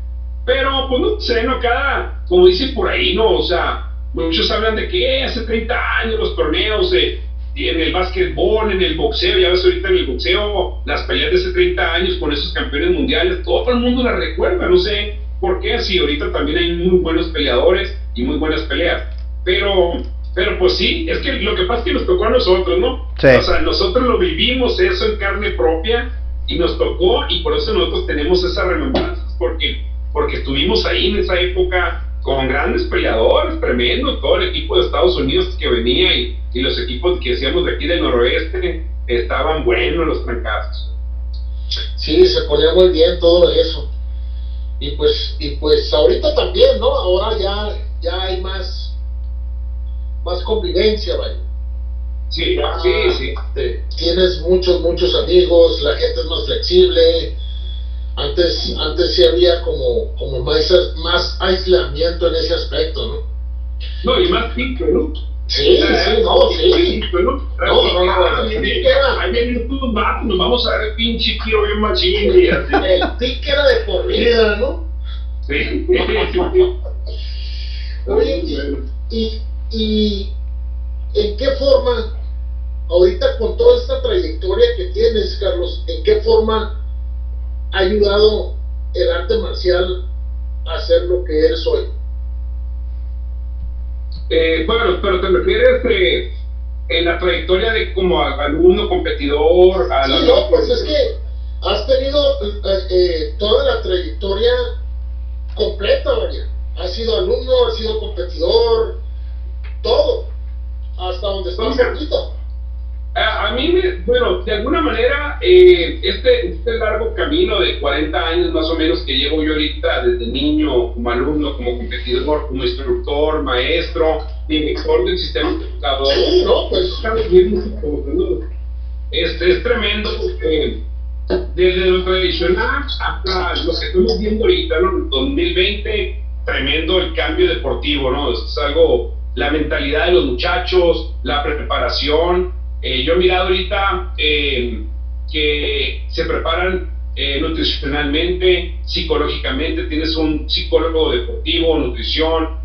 Pero, pues no sé, ¿no? Cada, como dicen por ahí, ¿no? O sea, muchos hablan de que hace 30 años los torneos en el básquetbol, en el boxeo, ya ves ahorita en el boxeo, las peleas de hace 30 años con esos campeones mundiales, todo el mundo las recuerda, no sé por qué, si ahorita también hay muy buenos peleadores y muy buenas peleas. Pero pero pues sí, es que lo que pasa es que nos tocó a nosotros, ¿no? O sea, nosotros lo vivimos eso en carne propia y nos tocó y por eso nosotros tenemos esa remembranza, porque, porque estuvimos ahí en esa época con grandes peleadores, tremendo, todo el equipo de Estados Unidos que venía y, y los equipos que hacíamos de aquí del noroeste estaban buenos los trancazos. Sí, se ponía muy bien todo eso. Y pues, y pues ahorita también, ¿no? Ahora ya, ya hay más más convivencia, vaya. Sí, sí, sí. tienes muchos, muchos amigos, la gente es más flexible. Antes, antes sí había como, como más, más aislamiento en ese aspecto, ¿no? No, y más pico, ¿no? Sí, sí, no, sí. ¿no? No, no, no, Ahí vienen todos vatos, nos vamos a ver pinche tío bien machín. <laughs> El tic era de por vida, ¿no? Sí. Oye, y ¿Y en qué forma, ahorita con toda esta trayectoria que tienes, Carlos, en qué forma ha ayudado el arte marcial a ser lo que eres hoy? Eh, bueno, pero te refieres eh, en la trayectoria de como alumno competidor. A sí, no, pues es que has tenido eh, toda la trayectoria completa, María. Has sido alumno, has sido competidor, todo, hasta donde estás ahorita. A, a, mí, bueno, de alguna manera, eh, este, este largo camino de 40 años más o menos que llevo yo ahorita desde niño, como alumno, como competidor, como instructor, maestro, director del sistema educador, no, pues. Este, es tremendo. Eh, desde lo tradicional hasta lo que estamos viendo ahorita, ¿no? 2020, tremendo el cambio deportivo, ¿no? Es algo, la mentalidad de los muchachos, la preparación, eh, yo he mirado ahorita eh, que se preparan eh, nutricionalmente, psicológicamente, tienes un psicólogo deportivo, nutrición,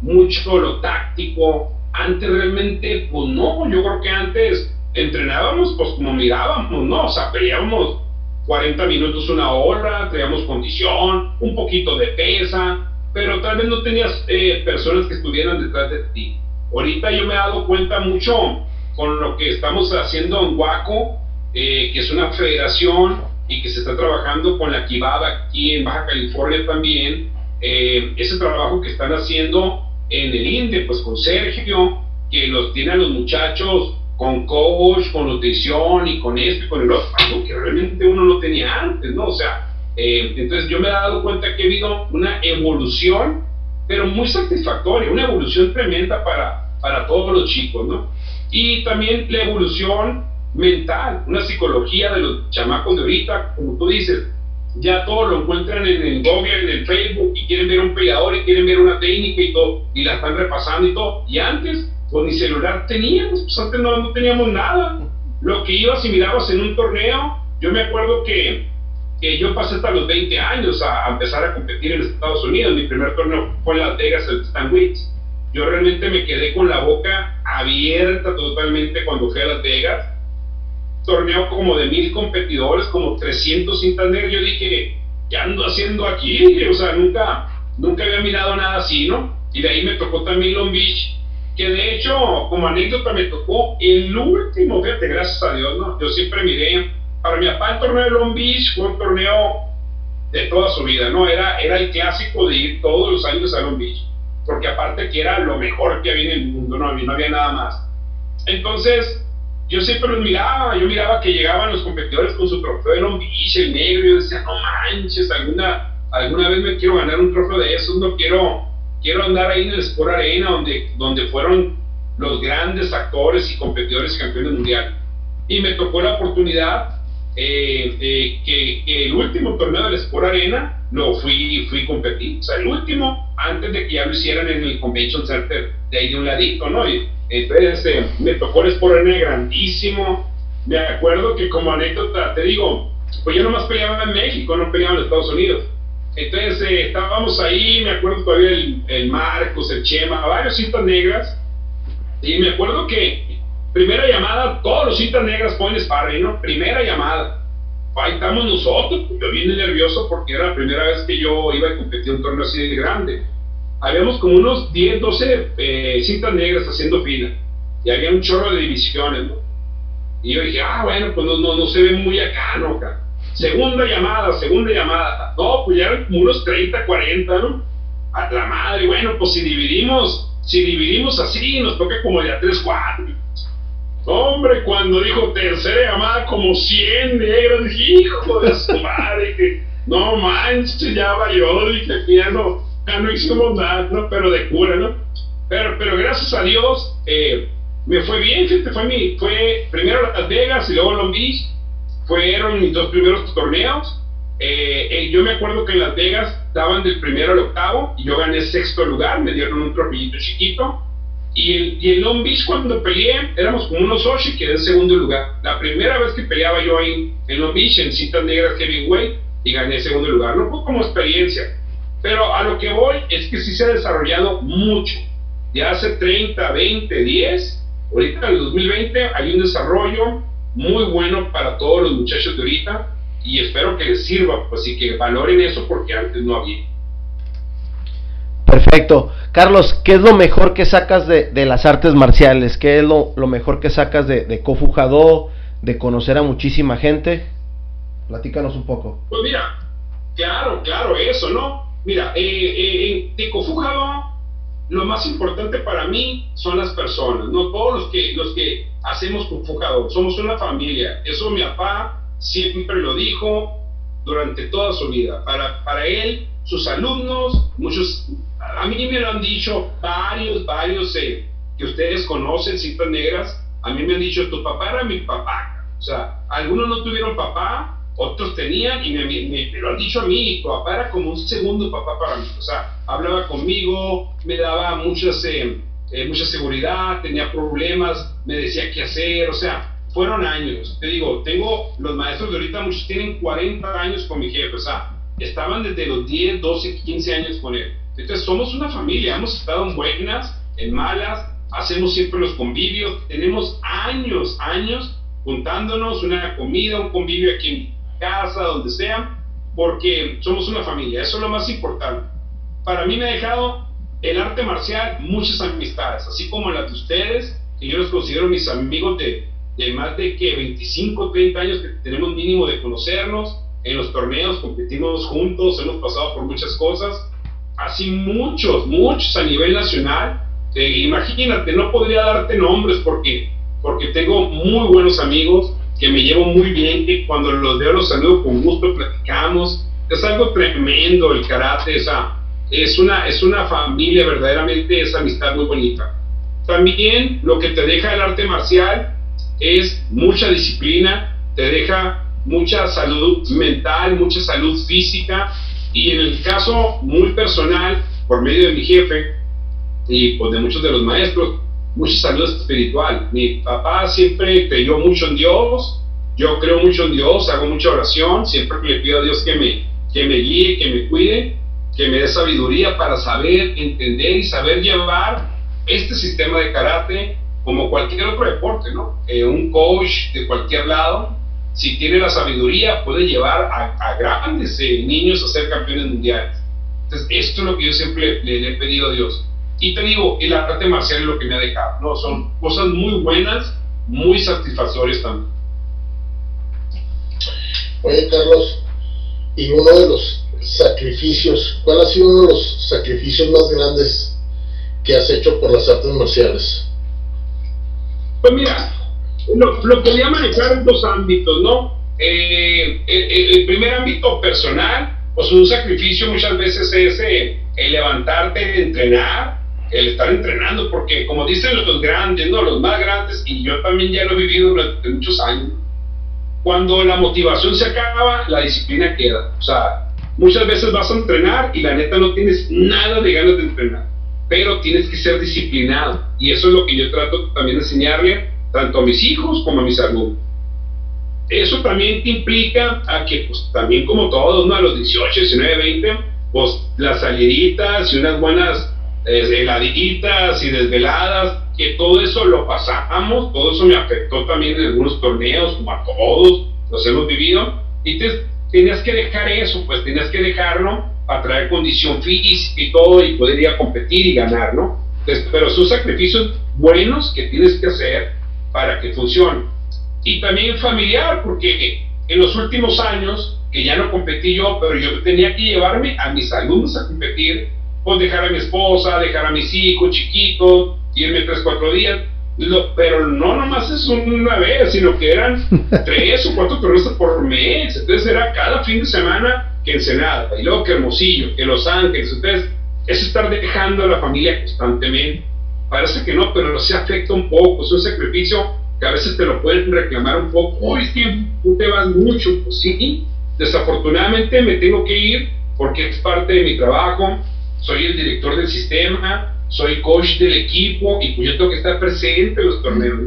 mucho lo táctico. Antes realmente, pues no, yo creo que antes entrenábamos pues como mirábamos, ¿no? O sea, peleábamos 40 minutos, una hora, traíamos condición, un poquito de pesa, pero tal vez no tenías personas que estuvieran detrás de ti. Ahorita yo me he dado cuenta mucho con lo que estamos haciendo en Huaco, eh, que es una federación y que se está trabajando con la Kibada aquí en Baja California también, eh, ese trabajo que están haciendo en el INDE, pues con Sergio, que los tiene a los muchachos con coach, con nutrición y con esto y con el otro, algo que realmente uno no tenía antes, ¿no? O sea, eh, entonces yo me he dado cuenta que ha habido una evolución, pero muy satisfactoria, una evolución tremenda para, para todos los chicos, ¿no? Y también la evolución mental, una psicología de los chamacos de ahorita, como tú dices, ya todo lo encuentran en el Google, en el Facebook, y quieren ver un peleador y quieren ver una técnica y todo, y la están repasando y todo. Y antes, pues ni celular teníamos, pues antes no, no teníamos nada. Lo que ibas y mirabas en un torneo, yo me acuerdo que, que yo pasé hasta los 20 años a, empezar a competir en Estados Unidos. Mi primer torneo fue en Las Vegas, el Stanwich yo realmente me quedé con la boca abierta totalmente cuando fui a Las Vegas. Torneo como de mil competidores, como 300 cintas. Yo dije, ¿qué ando haciendo aquí? O sea, nunca, nunca había mirado nada así, ¿no? Y de ahí me tocó también Long Beach, que de hecho, como anécdota, me tocó el último, fíjate, gracias a Dios, ¿no? Yo siempre miré, para mi papá el torneo de Long Beach fue un torneo de toda su vida, ¿no? Era, era el clásico de ir todos los años a Long Beach porque aparte que era lo mejor que había en el mundo, no no había nada más. Entonces, yo siempre los miraba, yo miraba que llegaban los competidores con su trofeo de Long el negro, y yo decía, no manches, alguna, alguna vez me quiero ganar un trofeo de esos, no quiero, quiero andar ahí en el Sport Arena, donde, donde fueron los grandes actores y competidores campeones mundial. Y me tocó la oportunidad eh, que, que, el último torneo del Sport Arena lo fui, fui competir. O sea, el último, antes de que ya lo hicieran en el Convention Center de ahí de un ladito, ¿no? Y entonces eh, me tocó el Sport Arena grandísimo. Me acuerdo que como anécdota, te digo, pues yo nomás peleaba en México, no peleaba en Estados Unidos. Entonces eh, estábamos ahí, me acuerdo todavía el, el Marcos, el Chema, varios cintas negras. Y me acuerdo que primera llamada, todos los cintas negras ponen sparring, ¿no? Primera llamada ahí estamos nosotros, yo vine nervioso porque era la primera vez que yo iba a competir un torneo así de grande. Habíamos como unos 10, 12 eh, cintas negras haciendo fila y había un chorro de divisiones, ¿no? Y yo dije, ah, bueno, pues no, no, no se ve muy acá, ¿no? Acá. Segunda llamada, segunda llamada. No, pues ya eran como unos 30, 40, ¿no? A la madre, bueno, pues si dividimos, si dividimos así, nos toca como ya 3, 4. Hombre, cuando dijo tercera llamada, como 100 negros, dije, hijo de su madre, que no manches, ya valió, dije, ya no, ya no hicimos nada, ¿no? Pero de cura, ¿no? Pero, pero gracias a Dios, eh, me fue bien, fíjate, fue, mi, fue primero Las Vegas y luego Long fueron mis dos primeros torneos. Eh, eh, yo me acuerdo que en Las Vegas daban del primero al octavo y yo gané sexto lugar, me dieron un trofeito chiquito y, el, y en Long Beach cuando peleé, éramos como unos ocho y quedé en segundo lugar. La primera vez que peleaba yo ahí en Long Beach, en cintas negras heavyweight, y gané segundo lugar. No fue como experiencia, pero a lo que voy es que sí se ha desarrollado mucho. Ya hace 30, 20, 10, ahorita en el 2020 hay un desarrollo muy bueno para todos los muchachos de ahorita y espero que les sirva, pues y que valoren eso porque antes no había. Perfecto. Carlos, ¿qué es lo mejor que sacas de, las artes marciales? ¿Qué es lo, mejor que sacas de, de Kofujado, de conocer a muchísima gente? Platícanos un poco. Pues mira, claro, claro, eso, ¿no? Mira, eh, eh, de Kofujado, lo más importante para mí son las personas, ¿no? Todos los que, los que hacemos Kofujado, somos una familia. Eso mi papá siempre lo dijo durante toda su vida. Para, para él, sus alumnos, muchos, a mí me lo han dicho varios, varios eh, que ustedes conocen, cintas negras, a mí me han dicho, tu papá era mi papá. O sea, algunos no tuvieron papá, otros tenían y me, lo han dicho a mí, tu papá era como un segundo papá para mí. O sea, hablaba conmigo, me daba muchas, eh, eh, mucha seguridad, tenía problemas, me decía qué hacer, o sea, fueron años. Te digo, tengo, los maestros de ahorita, muchos tienen 40 años con mi jefe, o sea, estaban desde los 10, 12, 15 años con él. Entonces somos una familia, hemos estado en buenas, en malas, hacemos siempre los convivios, tenemos años, años juntándonos, una comida, un convivio aquí en casa, donde sea, porque somos una familia, eso es lo más importante. Para mí me ha dejado el arte marcial muchas amistades, así como las de ustedes, que yo los considero mis amigos de, de más de que 25, 30 años que tenemos mínimo de conocernos, en los torneos competimos juntos, hemos pasado por muchas cosas, así muchos, muchos a nivel nacional. Eh, imagínate, no podría darte nombres porque, porque tengo muy buenos amigos que me llevo muy bien, que cuando los veo los saludo con gusto, platicamos. Es algo tremendo el karate, esa, es, una, es una familia, verdaderamente es amistad muy bonita. También lo que te deja el arte marcial es mucha disciplina, te deja mucha salud mental, mucha salud física y en el caso muy personal, por medio de mi jefe y pues de muchos de los maestros, mucha salud espiritual. Mi papá siempre creyó mucho en Dios, yo creo mucho en Dios, hago mucha oración, siempre le pido a Dios que me, que me guíe, que me cuide, que me dé sabiduría para saber, entender y saber llevar este sistema de karate como cualquier otro deporte, ¿no? Eh, un coach de cualquier lado si tiene la sabiduría, puede llevar a, grandes eh, niños a ser campeones mundiales. Entonces, esto es lo que yo siempre le, he pedido a Dios. Y te digo, el arte marcial es lo que me ha dejado, ¿no? Son cosas muy buenas, muy satisfactorias también. Oye, Carlos, y uno de los sacrificios, ¿cuál ha sido uno de los sacrificios más grandes que has hecho por las artes marciales? Pues mira, lo, podía manejar en dos ámbitos, ¿no? Eh, el, primer ámbito personal, pues un sacrificio muchas veces es eh, el levantarte, entrenar, el estar entrenando, porque como dicen los grandes, ¿no? Los más grandes, y yo también ya lo he vivido durante muchos años, cuando la motivación se acaba, la disciplina queda. O sea, muchas veces vas a entrenar y la neta no tienes nada de ganas de entrenar, pero tienes que ser disciplinado. Y eso es lo que yo trato también de enseñarle tanto a mis hijos como a mis alumnos. Eso también te implica a que, pues también como todos, ¿no? a los 18, 19, 20, pues las saliditas y unas buenas eh, heladitas y desveladas, que todo eso lo pasamos, todo eso me afectó también en algunos torneos, como a todos los hemos vivido, y te, tenías que dejar eso, pues tenías que dejarlo para traer condición física y todo y poder ir a competir y ganar, ¿no? pero son sacrificios buenos que tienes que hacer para que funcione. Y también familiar, porque en los últimos años, que ya no competí yo, pero yo tenía que llevarme a mis alumnos a competir, pues dejar a mi esposa, dejar a mis hijos chiquitos, irme tres, cuatro días. pero no nomás es una vez, sino que eran <laughs> tres o cuatro torneos por mes. Entonces era cada fin de semana que Ensenada, y luego que Hermosillo, que Los Ángeles. Entonces, es estar dejando a la familia constantemente. Parece que no, pero se afecta un poco, es un sacrificio que a veces te lo pueden reclamar un poco. Hoy es tú te vas mucho, pues sí, desafortunadamente me tengo que ir porque es parte de mi trabajo, soy el director del sistema, soy coach del equipo y pues yo tengo que estar presente en los torneos.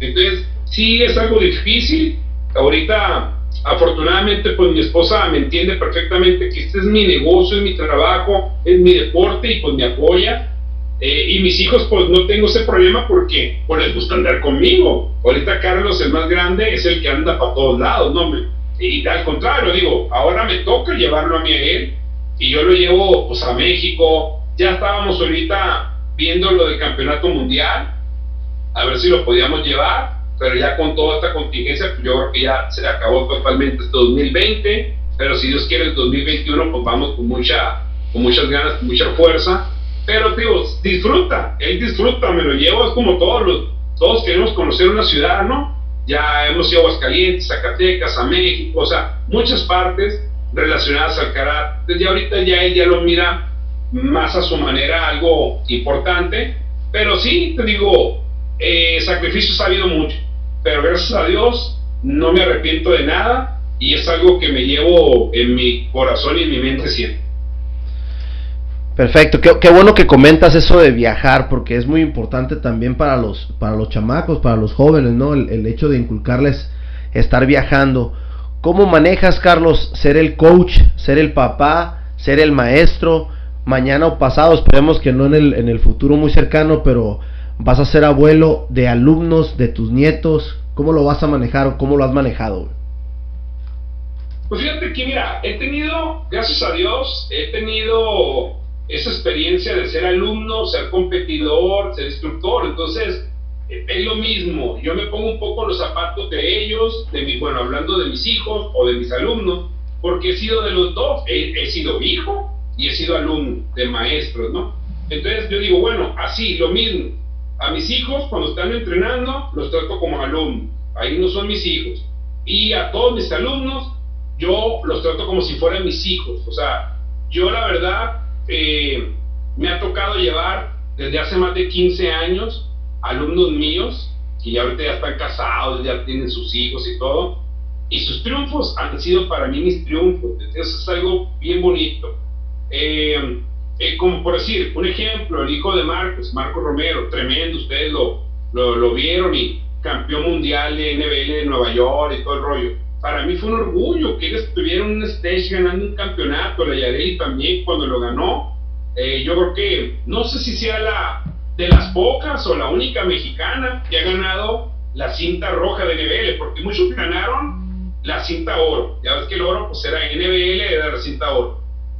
Entonces, sí es algo difícil. Ahorita, afortunadamente, pues mi esposa me entiende perfectamente que este es mi negocio, es mi trabajo, es mi deporte y pues me apoya. Eh, y mis hijos, pues no tengo ese problema porque pues, les gusta andar conmigo. Ahorita Carlos, el más grande, es el que anda para todos lados, ¿no? Y al contrario, digo, ahora me toca llevarlo a mí a él y yo lo llevo pues a México, ya estábamos ahorita viendo lo del campeonato mundial, a ver si lo podíamos llevar, pero ya con toda esta contingencia, pues yo creo que ya se acabó totalmente este 2020, pero si Dios quiere el 2021, pues vamos con, mucha, con muchas ganas, con mucha fuerza, pero digo, disfruta, él disfruta, me lo llevo, es como todos los, todos queremos conocer una ciudad, ¿no? Ya hemos ido a Aguascalientes, Zacatecas, a México, o sea, muchas partes relacionadas al carácter. Entonces ahorita ya él ya lo mira más a su manera, algo importante, pero sí, te digo, eh, sacrificios ha habido mucho pero gracias a Dios no me arrepiento de nada y es algo que me llevo en mi corazón y en mi mente siempre. Perfecto, qué, bueno que comentas eso de viajar, porque es muy importante también para los, para los chamacos, para los jóvenes, ¿no? El, hecho de inculcarles estar viajando. ¿Cómo manejas, Carlos, ser el coach, ser el papá, ser el maestro? Mañana o pasado, esperemos que no en el, en el futuro muy cercano, pero vas a ser abuelo de alumnos, de tus nietos, ¿cómo lo vas a manejar o cómo lo has manejado? Pues fíjate que mira, he tenido, gracias a Dios, he tenido esa experiencia de ser alumno, ser competidor, ser instructor, entonces es lo mismo, yo me pongo un poco los zapatos de ellos, de mi, bueno, hablando de mis hijos o de mis alumnos, porque he sido de los dos, he, he sido hijo y he sido alumno de maestros, ¿no? Entonces yo digo, bueno, así, lo mismo, a mis hijos, cuando están entrenando, los trato como alumnos. Ahí no son mis hijos. Y a todos mis alumnos, yo los trato como si fueran mis hijos. O sea, yo la verdad, eh, me ha tocado llevar desde hace más de 15 años alumnos míos, que ya ahorita ya están casados, ya tienen sus hijos y todo. Y sus triunfos han sido para mí mis triunfos. Eso es algo bien bonito. Eh, eh, como por decir, un ejemplo, el hijo de Marcos, Marco Romero, tremendo, ustedes lo, lo, vieron y campeón mundial de NBL de Nueva York y todo el rollo. Para mí fue un orgullo que él estuviera en un stage ganando un campeonato, la Yareli también cuando lo ganó. Eh, yo creo que, no sé si sea la de las pocas o la única mexicana que ha ganado la cinta roja de NBL, porque muchos ganaron la cinta oro. Ya ves que el oro pues era NBL, era la cinta oro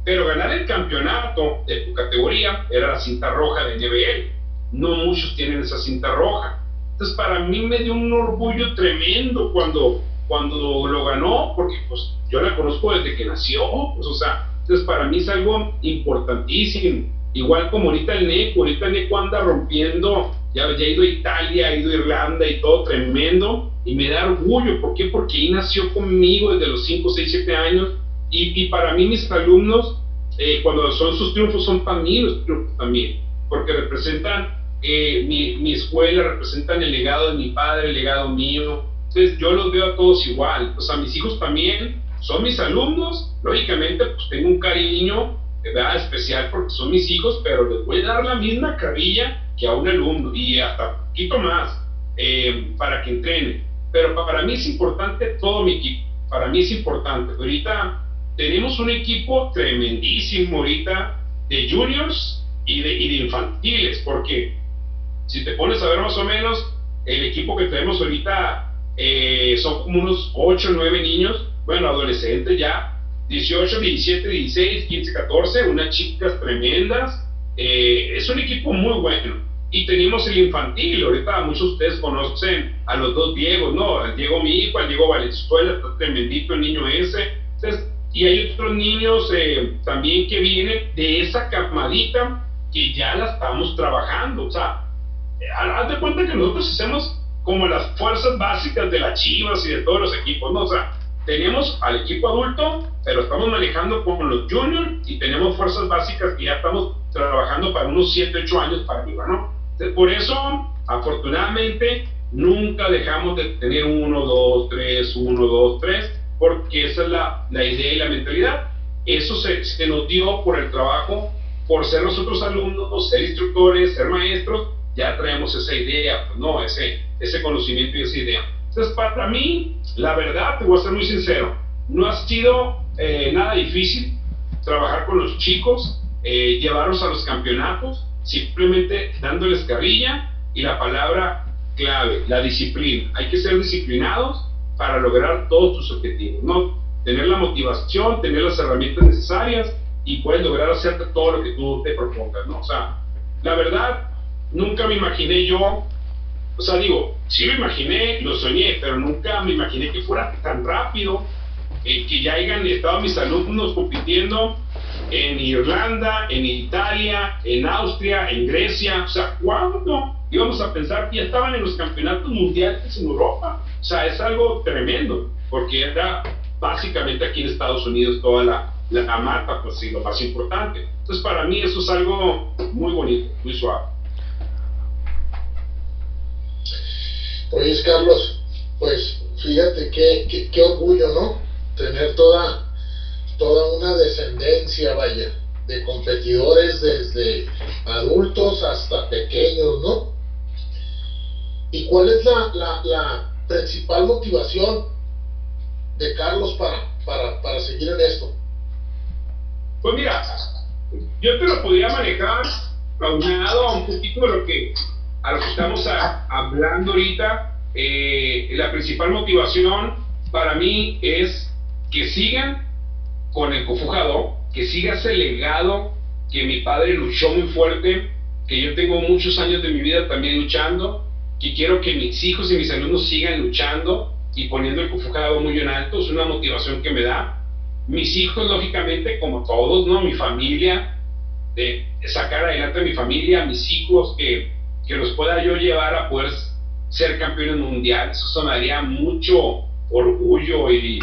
pero ganar el campeonato de tu categoría era la cinta roja de NBL. No muchos tienen esa cinta roja. Entonces para mí me dio un orgullo tremendo cuando, cuando lo ganó, porque pues yo la conozco desde que nació, pues o sea, entonces para mí es algo importantísimo. Igual como ahorita el Neco, ahorita el Neco anda rompiendo, ya, ya ido a Italia, ha ido a Irlanda y todo tremendo, y me da orgullo, ¿por qué? Porque ahí nació conmigo desde los 5, 6, 7 años, y, para mí mis alumnos, eh, cuando son sus triunfos, son para mí los triunfos también, porque representan eh, mi, mi, escuela, representan el legado de mi padre, el legado mío. Entonces yo los veo a todos igual. Pues a mis hijos también son mis alumnos. Lógicamente, pues tengo un cariño ¿verdad? especial porque son mis hijos, pero les voy a dar la misma carilla que a un alumno y hasta un poquito más eh, para que entrenen. Pero para mí es importante todo mi equipo. Para mí es importante. Ahorita tenemos un equipo tremendísimo ahorita de juniors y de, infantiles, porque si te pones a ver más o menos, el equipo que tenemos ahorita eh, son como unos 8 o 9 niños, bueno, adolescentes ya, 18, 17, 16, 15, 14, unas chicas tremendas. Eh, es un equipo muy bueno. Y tenemos el infantil, ahorita muchos de ustedes conocen a los dos Diegos, ¿no? El Diego mi hijo, el Diego Valenzuela, está tremendito el niño ese. Entonces, y hay otros niños eh, también que vienen de esa camadita que ya la estamos trabajando. O sea, haz de cuenta que nosotros hacemos como las fuerzas básicas de las chivas y de todos los equipos, ¿no? O sea, tenemos al equipo adulto, pero estamos manejando con los juniors y tenemos fuerzas básicas que ya estamos trabajando para unos 7, 8 años para arriba, ¿no? por eso, afortunadamente, nunca dejamos de tener 1, 2, 3, 1, 2, 3 porque esa es la, la idea y la mentalidad. Eso se, se, nos dio por el trabajo, por ser nosotros alumnos, ser instructores, ser maestros, ya traemos esa idea, pues, no, ese, ese conocimiento y esa idea. Entonces, para mí, la verdad, te voy a ser muy sincero, no ha sido eh, nada difícil trabajar con los chicos, eh, llevarlos a los campeonatos, simplemente dándoles carrilla y la palabra clave, la disciplina. Hay que ser disciplinados para lograr todos tus objetivos, ¿no? Tener la motivación, tener las herramientas necesarias y puedes lograr hacerte todo lo que tú te propongas, ¿no? O sea, la verdad, nunca me imaginé yo, o sea, digo, sí lo imaginé, lo soñé, pero nunca me imaginé que fuera tan rápido, eh, que ya hayan estado mis alumnos compitiendo en Irlanda, en Italia, en Austria, en Grecia, o sea, ¿cuándo íbamos a pensar que ya estaban en los campeonatos mundiales en Europa? O sea, es algo tremendo, porque era básicamente aquí en Estados Unidos toda la, la mata, pues sí, lo más importante. Entonces, para mí eso es algo muy bonito, muy suave. Oye, Carlos, pues fíjate qué, qué, qué orgullo, ¿no? Tener toda toda una descendencia, vaya, de competidores desde adultos hasta pequeños, ¿no? ¿Y cuál es la, la, la principal motivación de Carlos para, para, para seguir en esto? Pues mira, yo te lo podría manejar aunado a un poquito de lo que, a lo que estamos hablando ahorita. Eh, la principal motivación para mí es que sigan con el Cofujado, que siga ese legado que mi padre luchó muy fuerte, que yo tengo muchos años de mi vida también luchando, que quiero que mis hijos y mis alumnos sigan luchando y poniendo el Cofujado muy en alto, es una motivación que me da. Mis hijos, lógicamente, como todos, ¿no? Mi familia, de sacar adelante a mi familia, a mis hijos, que, que los pueda yo llevar a poder ser campeones mundiales, eso me mucho, orgullo y,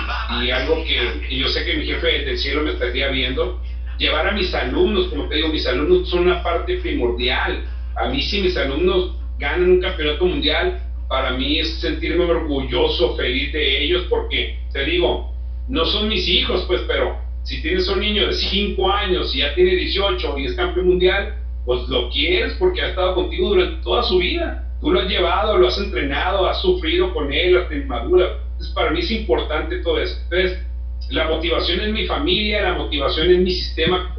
algo que yo sé que mi jefe del cielo me estaría viendo, llevar a mis alumnos, como te digo, mis alumnos son una parte primordial. A mí si mis alumnos ganan un campeonato mundial, para mí es sentirme orgulloso, feliz de ellos, porque te digo, no son mis hijos, pues, pero si tienes un niño de 5 años y ya tiene 18 y es campeón mundial, pues lo quieres porque ha estado contigo durante toda su vida. Tú lo has llevado, lo has entrenado, has sufrido con él hasta inmadura entonces, para mí es importante todo eso. Entonces, la motivación es mi familia, la motivación es mi sistema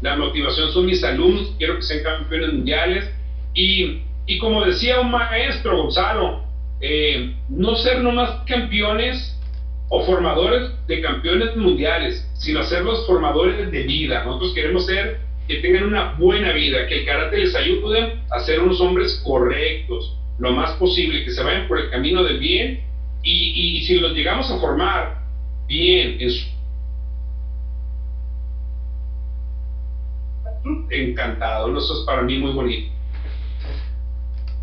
la motivación son mis alumnos, quiero que sean campeones mundiales. Y, y como decía un maestro, Gonzalo, eh, no ser nomás campeones o formadores de campeones mundiales, sino ser los formadores de vida. Nosotros queremos ser que tengan una buena vida, que el karate les ayude a ser unos hombres correctos, lo más posible, que se vayan por el camino del bien y, si los llegamos a formar bien en su encantado, eso es para mí muy bonito.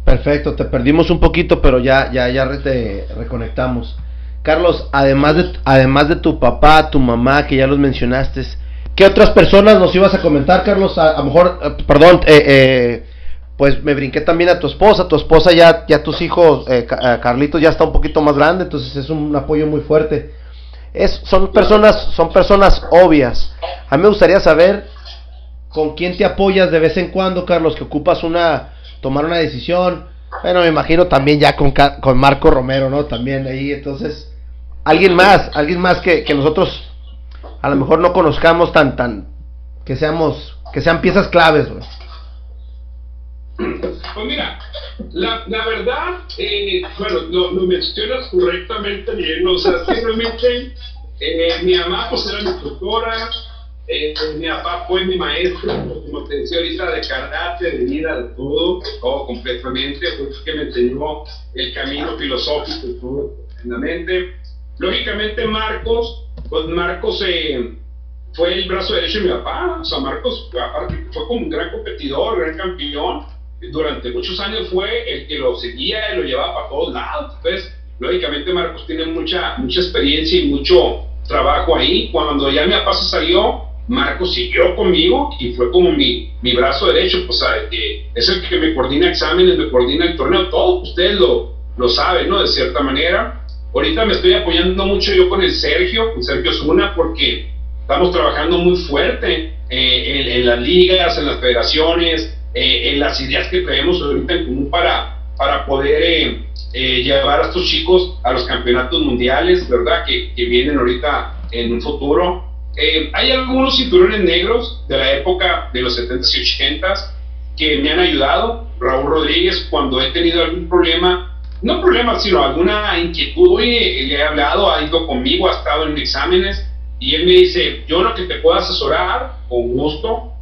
Perfecto, te perdimos un poquito, pero ya, ya, ya te reconectamos. Carlos, además de, además de tu papá, tu mamá, que ya los mencionaste, ¿qué otras personas nos ibas a comentar, Carlos? A, lo mejor, eh, perdón, eh, eh, pues me brinqué también a tu esposa, tu esposa ya, ya tus hijos, eh, eh, Carlitos ya está un poquito más grande, entonces es un apoyo muy fuerte. Es, son personas, son personas obvias. A mí me gustaría saber con quién te apoyas de vez en cuando, Carlos, que ocupas una, tomar una decisión. Bueno, me imagino también ya con, con Marco Romero, ¿no? También ahí, entonces, alguien más, alguien más que, que nosotros a lo mejor no conozcamos tan, tan, que seamos, que sean piezas claves, güey. Pues mira, la, la verdad, eh, bueno, lo, lo, mencionas correctamente bien, o sea, simplemente eh, mi mamá pues era mi instructora, eh, mi papá fue mi maestro, como te decía ahorita, de karate, de vida, de todo, todo completamente, fue que me enseñó el camino filosófico todo tremendamente. Lógicamente Marcos, pues Marcos fue el brazo derecho de mi papá, o sea, Marcos aparte fue como un gran competidor, gran campeón, durante muchos años fue el que lo seguía y lo llevaba para todos lados. Entonces, lógicamente Marcos tiene mucha, mucha experiencia y mucho trabajo ahí. Cuando ya mi papá se salió, Marcos siguió conmigo y fue como mi, mi brazo derecho, pues que es el que me coordina exámenes, me coordina el torneo, todo, ustedes lo, lo saben, ¿no? De cierta manera. Ahorita me estoy apoyando mucho yo con el Sergio, con Sergio Zuna, porque estamos trabajando muy fuerte eh, en, en las ligas, en las federaciones, eh, en las ideas que traemos ahorita en común para, para poder eh, eh, llevar a estos chicos a los campeonatos mundiales, ¿verdad? Que, que vienen ahorita en un futuro. hay algunos cinturones negros de la época de los 70s y 80s que me han ayudado. Raúl Rodríguez, cuando he tenido algún problema, no problema, sino alguna inquietud, oye, le he hablado, ha ido conmigo, ha estado en exámenes Y él me dice, yo lo que te puedo asesorar, con gusto.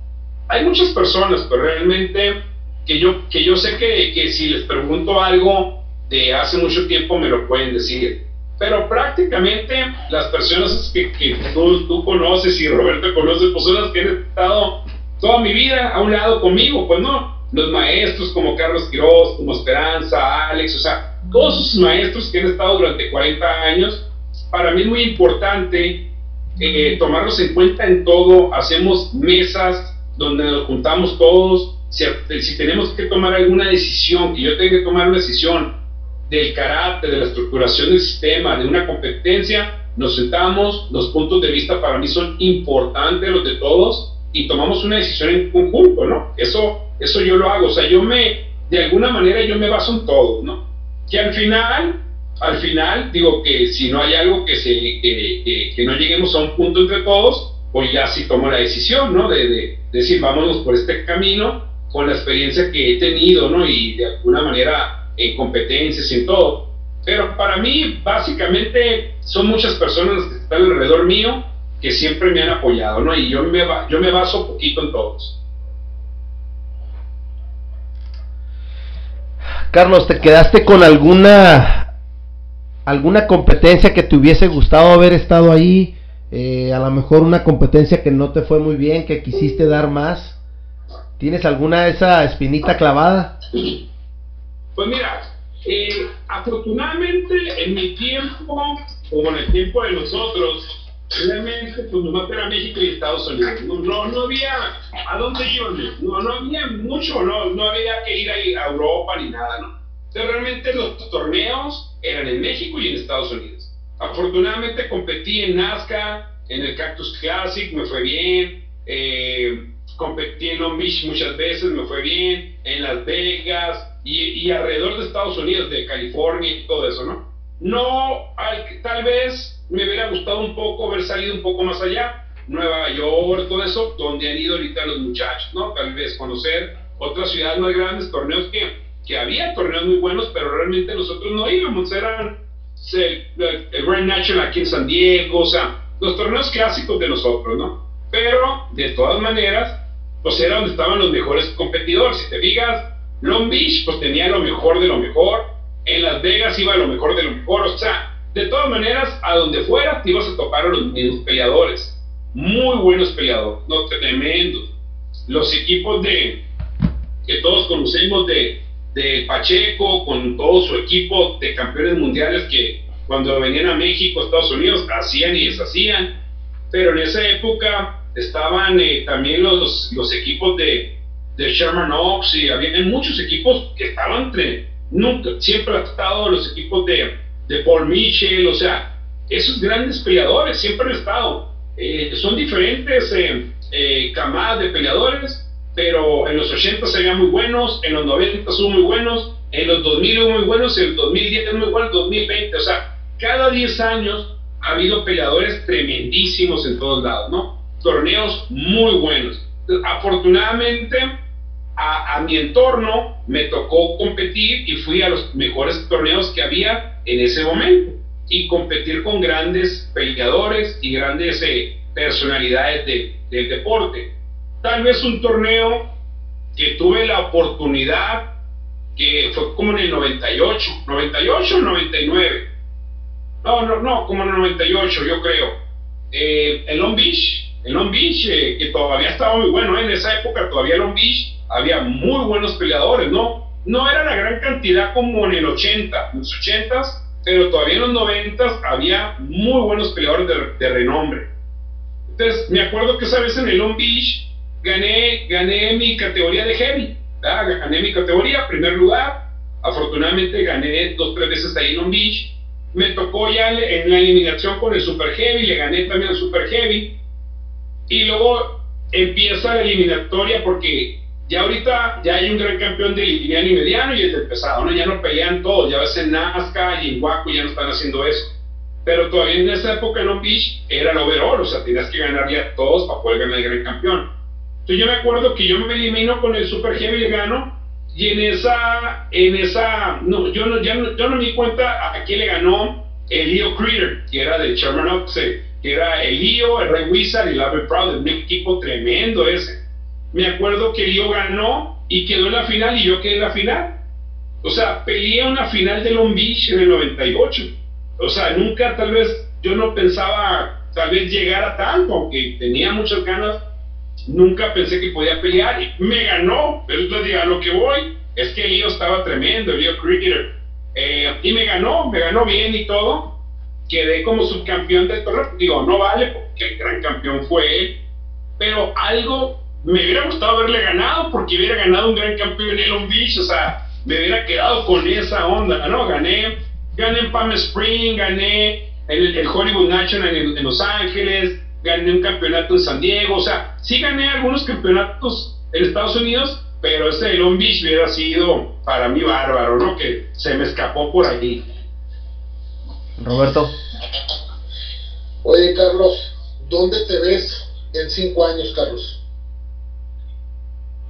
Hay muchas personas, pero realmente que yo, que yo sé que, que si les pregunto algo de hace mucho tiempo me lo pueden decir. Pero prácticamente las personas que, tú, tú, conoces y Roberto conoce, pues son las que han estado toda mi vida a un lado conmigo, pues no. Los maestros como Carlos Quiroz, como Esperanza, Alex, o sea, todos esos maestros que han estado durante 40 años, para mí es muy importante eh, tomarlos en cuenta en todo. Hacemos mesas donde nos juntamos todos. Si, si tenemos que tomar alguna decisión, que yo tenga que tomar una decisión, del carácter, de la estructuración del sistema, de una competencia, nos sentamos, los puntos de vista para mí son importantes, los de todos, y tomamos una decisión en conjunto, ¿no? Eso, eso yo lo hago, o sea, yo me, de alguna manera yo me baso en todo, ¿no? Que al final, al final, digo que si no hay algo que, se, que, que, no lleguemos a un punto entre todos, pues ya sí tomo la decisión, ¿no? De, de, decir, vámonos por este camino con la experiencia que he tenido, ¿no? Y de alguna manera en competencias y en todo. Pero para mí, básicamente, son muchas personas que están alrededor mío que siempre me han apoyado, ¿no? Y yo me, yo me baso poquito en todos. Carlos, ¿te quedaste con alguna alguna competencia que te hubiese gustado haber estado ahí? Eh, a lo mejor una competencia que no te fue muy bien, que quisiste dar más. ¿Tienes alguna de esa espinita clavada? Pues mira, eh, afortunadamente en mi tiempo, o en el tiempo de nosotros, realmente pues nomás era México y Estados Unidos. No, no, había a dónde iban, no, no había mucho, no, no había que ir a, Europa ni nada, ¿no? Entonces realmente los torneos eran en México y en Estados Unidos. Afortunadamente competí en Nazca, en el Cactus Classic, me fue bien. Eh, competí en Long Beach muchas veces, me fue bien. En Las Vegas, y, alrededor de Estados Unidos, de California y todo eso, ¿no? No, tal vez me hubiera gustado un poco haber salido un poco más allá, Nueva York, todo eso, donde han ido ahorita los muchachos, ¿no? Tal vez conocer otras ciudades más grandes, torneos que, que había torneos muy buenos, pero realmente nosotros no íbamos, eran el, el Grand National aquí en San Diego, o sea, los torneos clásicos de nosotros, ¿no? Pero, de todas maneras, pues era donde estaban los mejores competidores, si te digas, Long Beach pues tenía lo mejor de lo mejor, en Las Vegas iba lo mejor de lo mejor, o sea, de todas maneras, a donde fuera te ibas a topar a los mismos peleadores, muy buenos peleadores, no tremendos. Los equipos de que todos conocemos de, de Pacheco, con todo su equipo de campeones mundiales que cuando venían a México, Estados Unidos, hacían y deshacían, pero en esa época estaban eh, también los, los equipos de, de Sherman Oaks y había muchos equipos que estaban entre, nunca, siempre han estado los equipos de, de Paul Mitchell, o sea, esos grandes peleadores siempre han estado. Eh, son diferentes eh, eh, camadas de peleadores, pero en los 80 se veían muy buenos, en los 90 son muy buenos, en los 2000 hubo muy buenos, en el 2010 es muy bueno, el 2020, o sea, cada 10 años ha habido peleadores tremendísimos en todos lados, ¿no? Torneos muy buenos. Afortunadamente, a, mi entorno me tocó competir y fui a los mejores torneos que había en ese momento y competir con grandes peleadores y grandes eh, personalidades del deporte. Tal vez un torneo que tuve la oportunidad, que fue como en el 98, 98 o 99. No, no, no, como en el 98 yo creo. Eh, en Long Beach, en Long Beach, eh, que todavía estaba muy bueno, en esa época todavía Long Beach había muy buenos peleadores, ¿no? No era la gran cantidad como en el 80, en los 80 pero todavía en los 90 había muy buenos peleadores de, renombre. Entonces, me acuerdo que esa vez en el Long Beach gané, gané mi categoría de heavy, gané mi categoría, primer lugar. Afortunadamente gané dos, tres veces ahí en Long Beach. Me tocó ya en la eliminación con el Super Heavy, le gané también al Super Heavy. Y luego empieza la eliminatoria porque ya ahorita ya hay un gran campeón de liviano y mediano y es del pesado, ¿no? Ya no pelean todos, ya ves en Nazca y en Waco ya no están haciendo eso. Pero todavía en esa época en Long Beach era el overall, o sea, tenías que ganar ya todos para poder ganar el gran campeón. Entonces yo me acuerdo que yo me elimino con el Super Heavy y gano, y en esa, en esa, no, yo no, ya no, yo no me di cuenta a quién le ganó el Leo Creeder, que era de Sherman Oaks, que era el Leo, el Ray Wizard y el Albert Proud, un equipo tremendo ese. Me acuerdo que Leo ganó y quedó en la final y yo quedé en la final. O sea, peleé una final de Long Beach en el 98. O sea, nunca tal vez yo no pensaba tal vez llegar a tanto, aunque tenía muchas ganas, nunca pensé que podía pelear y me ganó. Pero entonces a lo que voy es que Leo estaba tremendo, Leo Cricketer. Eh, y me ganó, me ganó bien y todo. Quedé como subcampeón de torneo. Digo, no vale porque el gran campeón fue él. Pero algo me hubiera gustado haberle ganado porque hubiera ganado un gran campeón en Long Beach. O sea, me hubiera quedado con esa onda. No, gané, gané en Palm Spring, gané en el, Hollywood National en, Los Ángeles, gané un campeonato en San Diego. O sea, sí gané algunos campeonatos en Estados Unidos, pero ese de Long Beach hubiera sido para mí bárbaro, ¿no? Que se me escapó por ahí. Roberto. Oye, Carlos, ¿dónde te ves en cinco años, Carlos?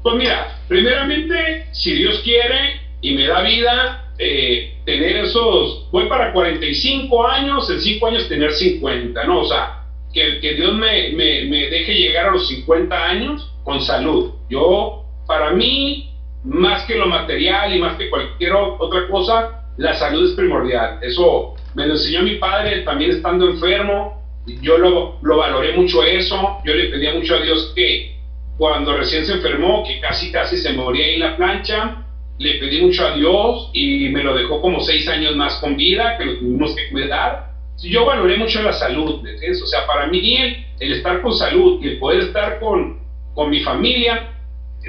Pues mira, primeramente, si Dios quiere y me da vida, eh, tener esos, voy para 45 años, en 5 años tener 50, ¿no? O sea, que, que Dios me, me, me, deje llegar a los 50 años con salud. Yo, para mí, más que lo material y más que cualquier otra cosa, la salud es primordial. Eso me lo enseñó mi padre también estando enfermo. Yo lo, lo valoré mucho eso. Yo le pedía mucho a Dios que cuando recién se enfermó, que casi casi se moría en la plancha, le pedí mucho a Dios y me lo dejó como seis años más con vida, que lo tuvimos que cuidar. Yo valoré mucho la salud, O sea, para mí el, estar con salud y el poder estar con, con mi familia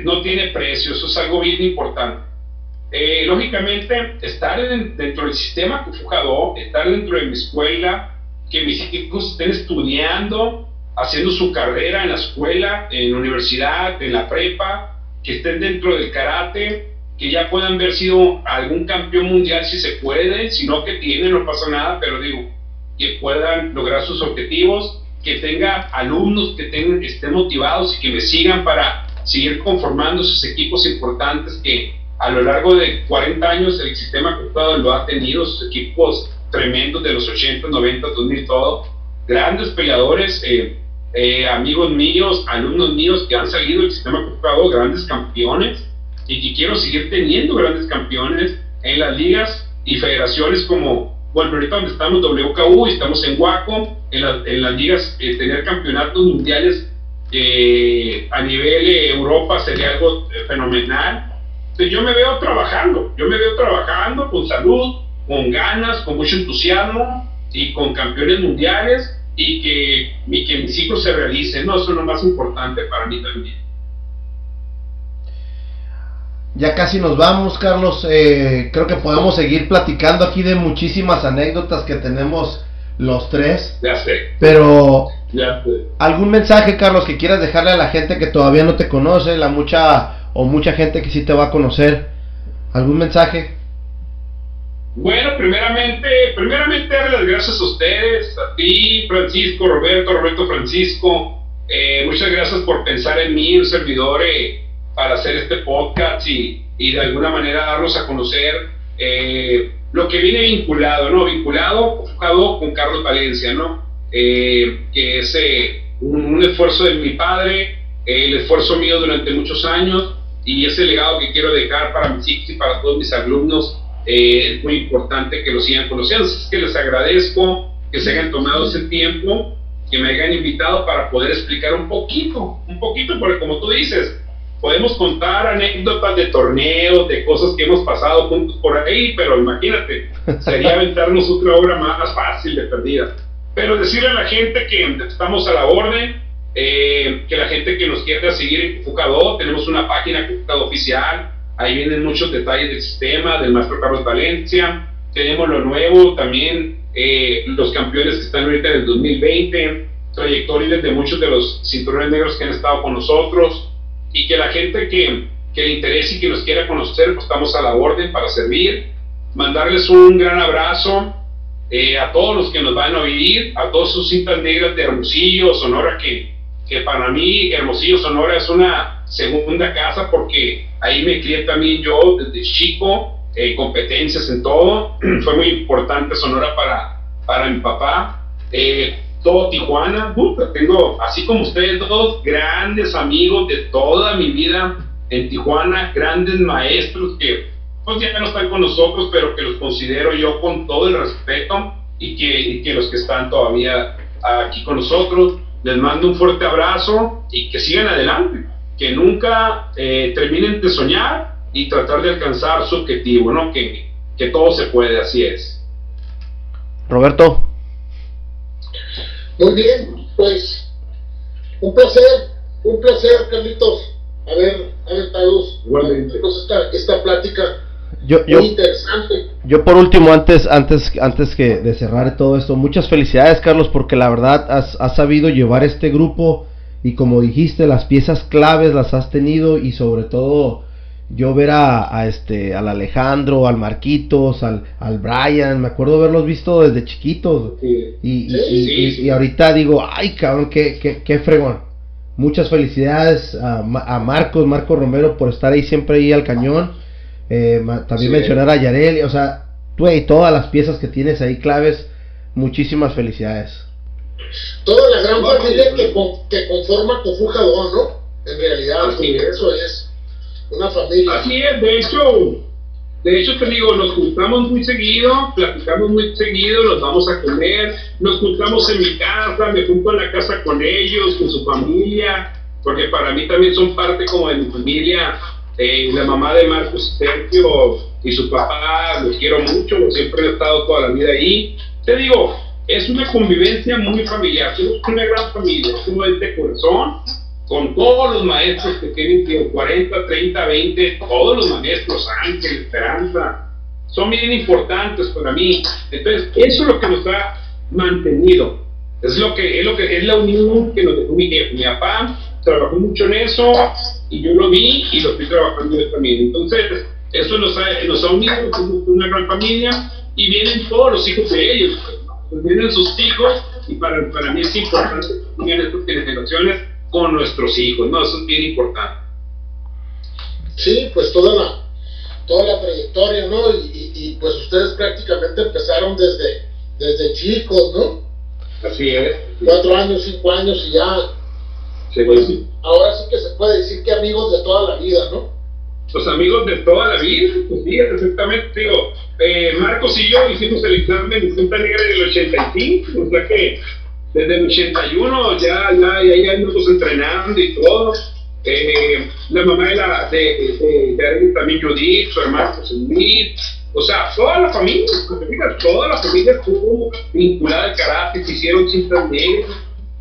no tiene precio, eso es algo bien importante. Eh, lógicamente, estar dentro del sistema que estar dentro de mi escuela, que mis hijos estén estudiando, haciendo su carrera en la escuela, en la universidad, en la prepa, que estén dentro del karate, que ya puedan haber sido algún campeón mundial si se puede, si no que tienen, no pasa nada, pero digo, que puedan lograr sus objetivos, que tenga alumnos que tengan, estén motivados y que me sigan para seguir conformando sus equipos importantes que a lo largo de 40 años el sistema computador lo ha tenido, sus equipos tremendos de los 80, 90, 2000, todo, grandes peleadores, eh, eh, amigos míos, alumnos míos que han salido del sistema computador, grandes campeones, y que quiero seguir teniendo grandes campeones en las ligas y federaciones como, bueno, ahorita donde estamos WKU, estamos en Wacom, en, las ligas, eh, tener campeonatos mundiales eh, a nivel Europa sería algo fenomenal. Entonces yo me veo trabajando, yo me veo trabajando con salud, con ganas, con mucho entusiasmo y con campeones mundiales y que, que mis hijos se realicen, ¿no? Eso es lo más importante para mí también. Ya casi nos vamos, Carlos. Eh, creo que podemos seguir platicando aquí de muchísimas anécdotas que tenemos los tres. Ya sé. Pero, ya sé. ¿algún mensaje, Carlos, que quieras dejarle a la gente que todavía no te conoce, la mucha o mucha gente que sí te va a conocer? ¿Algún mensaje? Bueno, primeramente, primeramente darle las gracias a ustedes, a ti, Francisco, Roberto, Roberto Francisco. Eh, muchas gracias por pensar en mí, un servidor, eh, para hacer este podcast y, y, de alguna manera darnos a conocer eh, lo que viene vinculado, ¿no? Vinculado, enfocado con Carlos Valencia, ¿no? que es un, un, esfuerzo de mi padre, el esfuerzo mío durante muchos años y ese legado que quiero dejar para mis hijos y para todos mis alumnos eh, es muy importante que lo sigan conociendo. Es que les agradezco que se hayan tomado ese tiempo, que me hayan invitado para poder explicar un poquito, un poquito, porque como tú dices, podemos contar anécdotas de torneos, de cosas que hemos pasado juntos por ahí, pero imagínate, sería aventarnos otra obra más fácil de perdida. Pero decirle a la gente que estamos a la orden, eh, que la gente que nos quiera seguir en Fucado, tenemos una página Fucado oficial, Ahí vienen muchos detalles del sistema, del maestro Carlos Valencia. Tenemos lo nuevo, también eh, los campeones que están ahorita en el 2020, trayectorias de muchos de los cinturones negros que han estado con nosotros y que la gente que, que le interese y que nos quiera conocer, pues estamos a la orden para servir. Mandarles un gran abrazo eh, a todos los que nos van a oír, a todos sus cintas negras de Hermosillo, Sonora, que, que para mí Hermosillo, Sonora es una segunda casa porque ahí me crié también yo desde chico, eh, competencias en todo. <clears throat> Fue muy importante Sonora para, para mi papá. Eh, todo Tijuana, tengo, así como ustedes dos, grandes amigos de toda mi vida en Tijuana, grandes maestros que pues ya no están con nosotros, pero que los considero yo con todo el respeto y que, que los que están todavía aquí con nosotros, les mando un fuerte abrazo y que sigan adelante, que nunca eh, terminen de soñar y tratar de alcanzar su objetivo, ¿no? Que, que todo se puede, así es. Roberto. Muy bien, pues un placer, un placer, Carlitos, haber, haber estado esta, esta plática yo, yo, muy interesante. Yo por último, antes, antes, antes que de cerrar todo esto, muchas felicidades, Carlos, porque la verdad has, has sabido llevar este grupo y como dijiste, las piezas claves las has tenido y sobre todo yo ver a, este al Alejandro, al Marquitos, al, al Brian, me acuerdo haberlos visto desde chiquitos y, y, ahorita digo, ay cabrón, qué, qué, qué fregón. Muchas felicidades a, a, Marcos, Marco Romero por estar ahí siempre ahí al cañón. Eh, también mencionar a Yareli, o sea, tú y todas las piezas que tienes ahí claves, muchísimas felicidades. Toda la gran familia que, que conforma Cofujador, ¿no? En realidad, eso es una familia. Así es, de hecho, de hecho te digo, nos juntamos muy seguido, platicamos muy seguido, nos vamos a comer, nos juntamos en mi casa, me junto en la casa con ellos, con su familia, porque para mí también son parte como de mi familia. Eh, la mamá de Marcos Sergio y su papá, los quiero mucho, siempre he estado toda la vida ahí. Te digo, es una convivencia muy familiar, somos una gran familia, somos de corazón con todos los maestros que tienen 40, 30, 20, todos los maestros, Ángel, Esperanza, son bien importantes para mí. Entonces, eso es lo que nos ha mantenido. Es lo que es, lo que, es la unión que nos dejó mi, mi papá, trabajó mucho en eso y yo lo vi y lo estoy trabajando yo también. Entonces, eso nos ha, nos ha unido, somos una gran familia y vienen todos los hijos de ellos. Pues, vienen sus hijos y para, para mí es importante tengan estas generaciones con nuestros hijos, ¿no? Eso es bien importante. Sí, pues toda la, toda la trayectoria, ¿no? Y, y, pues ustedes prácticamente empezaron desde, desde chicos, ¿no? Así es. Cuatro años, cinco años y ya. Sí, pues, ahora sí que se puede decir que amigos de toda la vida, ¿no? Los amigos de toda la vida, pues sí, exactamente, digo, eh, Marcos y yo hicimos el examen en Punta Negra en el 85, o sea que desde el 81 ya, ya, ya, ya estamos entrenando y todo. Eh, la mamá de la de, de, de, también Judith, su hermano José Luis, o sea, toda la familia, toda la familia estuvo vinculada al karate, se hicieron cintas negras,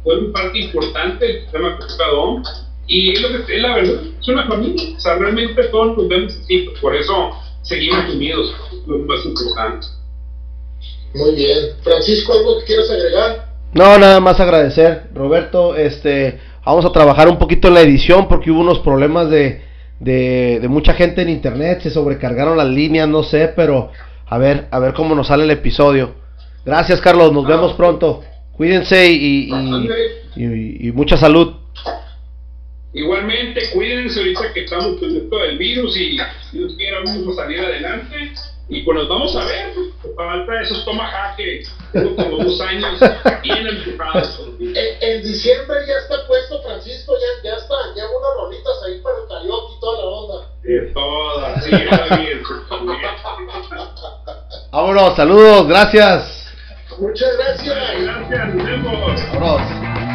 fue un parte importante del sistema Cocadón, y es lo que es la verdad, es una familia, o sea, realmente todos nos vemos así, por eso seguimos unidos, lo más importante. Muy bien. Francisco, ¿algo que quieras agregar? No, nada más agradecer, Roberto. Este, vamos a trabajar un poquito en la edición porque hubo unos problemas de, de, mucha gente en internet, se sobrecargaron las líneas, no sé, pero a ver, a ver cómo nos sale el episodio. Gracias, Carlos, nos vemos pronto. Cuídense y, y, y, mucha salud. Igualmente, cuídense ahorita que estamos con esto del virus y Dios quiera vamos a salir adelante. Y pues nos vamos a ver, falta esos tomahawk que tengo como dos años bien empujados. En, en diciembre ya está puesto, Francisco, ya, ya está, lleva unas rolitas ahí para el karaoke y toda la onda. De todas, sí, bien. Vámonos, saludos, gracias. Muchas gracias. Gracias, nos vemos. Vámonos.